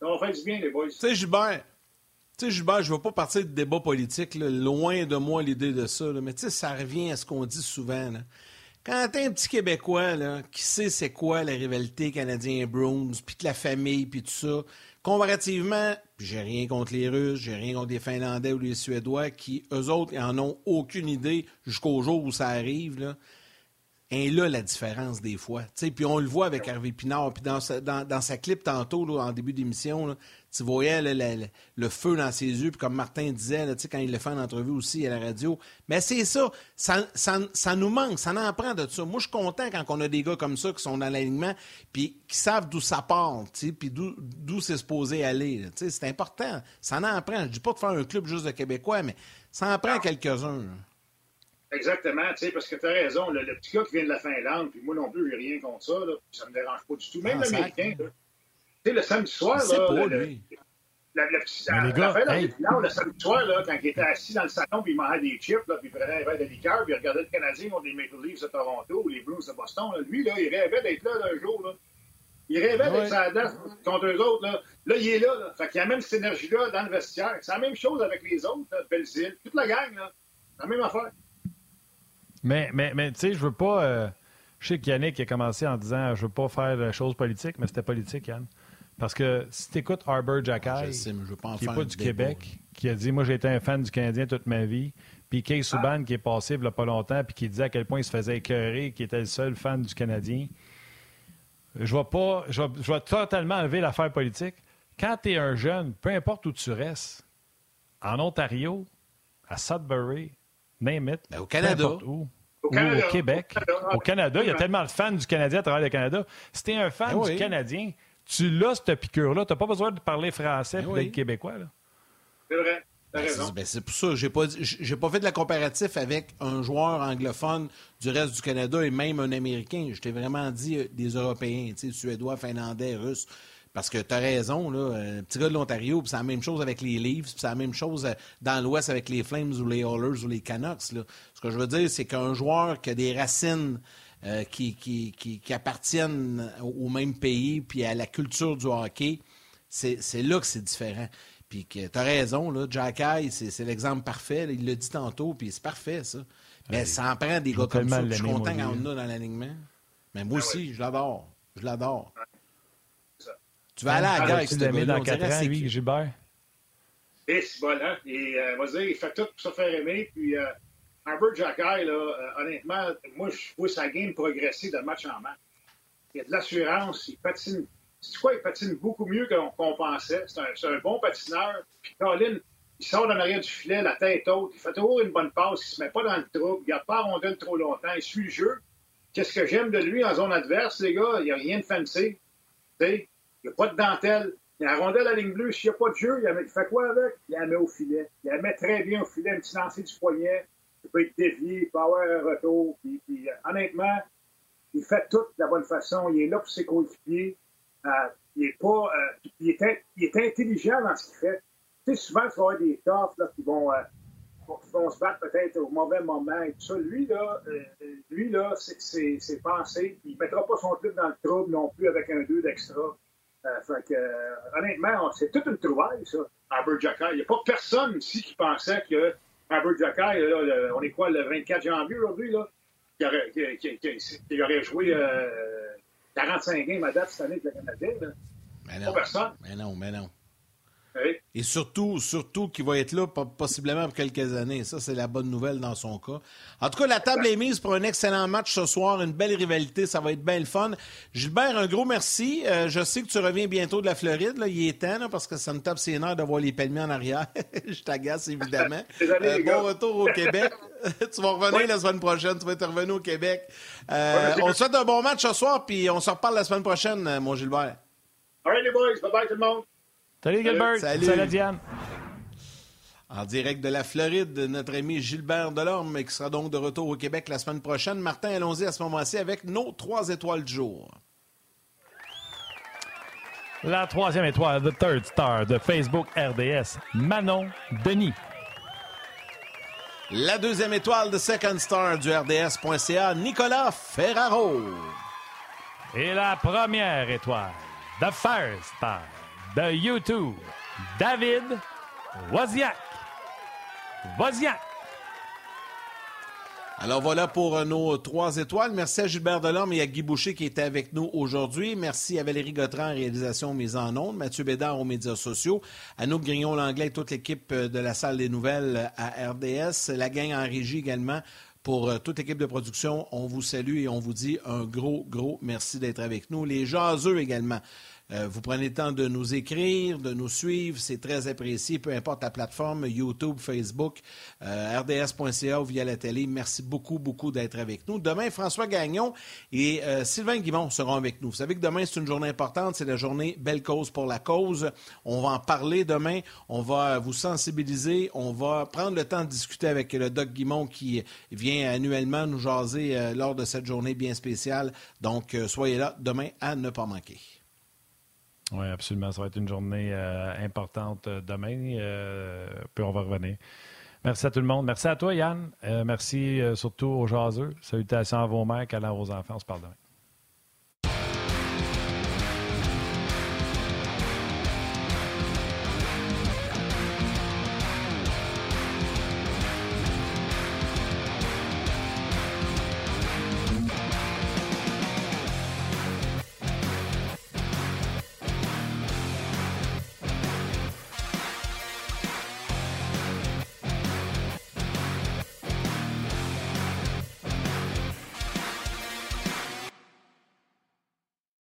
Ça va faire du bien, les boys. Tu sais, Gilbert, tu sais, Gilbert, je ne veux pas partir de débat politique, loin de moi l'idée de ça, mais tu sais, ça revient à ce qu'on dit souvent. Quand t'es un petit Québécois qui sait c'est quoi la rivalité canadien-Bruins, puis de la famille, puis tout ça, comparativement, j'ai rien contre les Russes, j'ai rien contre les Finlandais ou les Suédois, qui, eux autres, en ont aucune idée jusqu'au jour où ça arrive, là. Et là, la différence des fois. Puis on le voit avec Hervé Pinard. Puis dans sa, clip tantôt, en début d'émission, tu voyais le, feu dans ses yeux. Puis comme Martin disait, quand il le fait en entrevue aussi à la radio. Mais c'est ça ça, ça. nous manque. Ça en prend de ça. Moi, je suis content quand on a des gars comme ça qui sont dans l'alignement puis qui savent d'où ça part, puis d'où c'est supposé aller. C'est important. Ça en prend. Je dis pas de faire un club juste de Québécois, mais ça en prend quelques-uns. Exactement, tu sais, parce que tu as raison, le, petit gars qui vient de la Finlande, puis moi non plus, j'ai rien contre ça, là, ça me dérange pas du tout. Même ah, l'Américain, tu sais, le samedi soir, là, pas, le, lui. La, la, la, gars, Raphaël, hey. le samedi soir, là, quand il était assis dans le salon, puis il mangeait des chips, là, puis il prenait un verre de liqueur, puis il regardait le Canadien contre les Maple Leafs de Toronto ou les Blues de Boston, là, lui, là, il rêvait d'être là, un jour, là. Il rêvait d'être sur la contre eux autres. Là. là, il est là. là. Fait qu'il y a même cette énergie-là dans le vestiaire. C'est la même chose avec les autres, là, Belzile, toute la gang. Là. La même affaire. Mais, mais, mais tu sais, je veux pas. Euh, je sais qu'Yannick a commencé en disant je veux pas faire de choses politiques, mais c'était politique, Yann. Parce que si tu écoutes Arbor Jackay, qui n'est pas du Québec, qui a dit Moi, j'ai été un fan du Canadien toute ma vie, puis Kay Subban, qui est passé il n'y a pas longtemps, puis qui disait à quel point il se faisait écœurer, qui était le seul fan du Canadien. Je vais pas. Je vais, je vais totalement enlever l'affaire politique. Quand tu es un jeune, peu importe où tu restes, en Ontario, à Sudbury, name it, ben, au Canada. Où, au, Québec, au Canada. Il y a tellement de fans du Canadien à travers le Canada. Si tu es un fan ben du Canadien, tu l'as, cette piqûre-là. Tu n'as pas besoin de parler français ben pour être québécois. C'est vrai. Ben, c'est pour ça, j'ai pas j'ai pas fait de la comparatif avec un joueur anglophone du reste du Canada et même un Américain. Je t'ai vraiment dit euh, des Européens, Suédois, Finlandais, Russes. Parce que tu as raison, là, euh, petit gars de l'Ontario, c'est la même chose avec les Leafs, c'est la même chose euh, dans l'Ouest avec les Flames ou les Oilers ou les Canucks. Ce que je veux dire, c'est qu'un joueur qui a des racines euh, qui, qui, qui, appartiennent au même pays puis à la culture du hockey, c'est là que c'est différent. Puis tu as raison, là, Jack c'est l'exemple parfait. il l'a dit tantôt, puis c'est parfait, ça. Mais ça en prend des gars comme ça. Je suis content qu'on en a dans l'alignement. Mais moi ben aussi, je l'adore. Je l'adore. Tu vas aller à la guerre avec ce gars dans 4 ans, lui, Gilbert? Et c'est bon, hein? Et euh, vas il fait tout pour se faire aimer. Puis euh, Albert Jacquet, là, euh, honnêtement, moi, je vois sa game progresser de match en match. Il y a de l'assurance, il patine. C'est quoi, il patine beaucoup mieux qu'on pensait? C'est un, un, bon patineur. Puis Colin, il sort dans l'arrière du filet, la tête haute, il fait toujours une bonne passe, il se met pas dans le trou, il garde pas la rondelle trop longtemps, il suit le jeu. Qu'est-ce que j'aime de lui en zone adverse, les gars? Il n'y a rien de fancy. sais il n'y a pas de dentelle. Il y a un rondelle à la ligne bleue. S'il n'y a pas de jeu, il, fait quoi avec? Il la met au filet. Il la met très bien au filet, un petit lancer du poignet. Il peut être dévié, il peut avoir un retour. Puis, euh, honnêtement, il fait tout de la bonne façon. Il est là pour ses coéquipiers. il est pas. il, est, il est intelligent dans ce qu'il fait. Tu sais, souvent, il faut avoir des toughs là, qui vont qui vont se battre peut-être au mauvais moment. Lui, là, lui, là, c'est pensé. Il ne mettra pas son club dans le trouble non plus avec un 2 d'extra. Fait que, honnêtement, c'est toute une trouvaille, ça, Albert Jacquard. Il n'y a pas personne ici qui pensait que Albert Jacquard, on est quoi, le 24 janvier aujourd'hui, là? Qui aurait, qui, aurait joué 45 euh, games à date cette année avec le Canadien. Là? Mais non. Pas personne. Mais non, mais non. Et surtout, surtout qu'il va être là possiblement pour quelques années. Ça, c'est la bonne nouvelle dans son cas. En tout cas, la table est mise pour un excellent match ce soir, une belle rivalité. Ça va être bien le fun. Gilbert, un gros merci. Euh, je sais que tu reviens bientôt de la Floride. Là. Il est temps parce que ça me tape ses nerfs de voir les palmiers en arrière. *laughs* je t'agace, évidemment. *laughs* Euh, bon retour au Québec. *laughs* tu vas revenir la semaine prochaine. Tu vas être revenu au Québec. Euh, on te souhaite un bon match ce soir, puis on se reparle la semaine prochaine, mon Gilbert. All right, les boys. Bye-bye tout le monde. Salut Gilbert. Salut. Salut Diane. En direct de la Floride, notre ami Gilbert Delorme, qui sera donc de retour au Québec la semaine prochaine. Martin, allons-y à ce moment-ci avec nos trois étoiles du jour. La troisième étoile, The Third Star de Facebook RDS, Manon Denis. La deuxième étoile de Second Star du RDS.ca, Nicolas Ferraro. Et la première étoile, The First Star de YouTube, David Wozniak. Wozniak. Alors voilà pour nos trois étoiles. Merci à Gilbert Delorme et à Guy Boucher qui étaient avec nous aujourd'hui. Merci à Valérie Gautran, réalisation mise en ondes, Mathieu Bédard aux médias sociaux, à nous Grignon-Langlais et toute l'équipe de la salle des nouvelles à RDS, la gang en régie également. Pour toute l'équipe de production, on vous salue et on vous dit un gros, gros merci d'être avec nous. Les jaseux également. Euh, vous prenez le temps de nous écrire, de nous suivre, c'est très apprécié, peu importe la plateforme, YouTube, Facebook, euh, rds.ca ou via la télé. Merci beaucoup, beaucoup d'être avec nous. Demain, François Gagnon et euh, Sylvain Guimont seront avec nous. Vous savez que demain, c'est une journée importante, c'est la journée Belle Cause pour la cause. On va en parler demain, on va vous sensibiliser, on va prendre le temps de discuter avec le Doc Guimont qui vient annuellement nous jaser lors de cette journée bien spéciale. Donc, soyez là demain à ne pas manquer. Oui, absolument. Ça va être une journée euh, importante euh, demain. Euh, puis on va revenir. Merci à tout le monde. Merci à toi, Yann. merci surtout aux jaseux. Salutations à vos mères, câlins aux enfants. On se parle demain.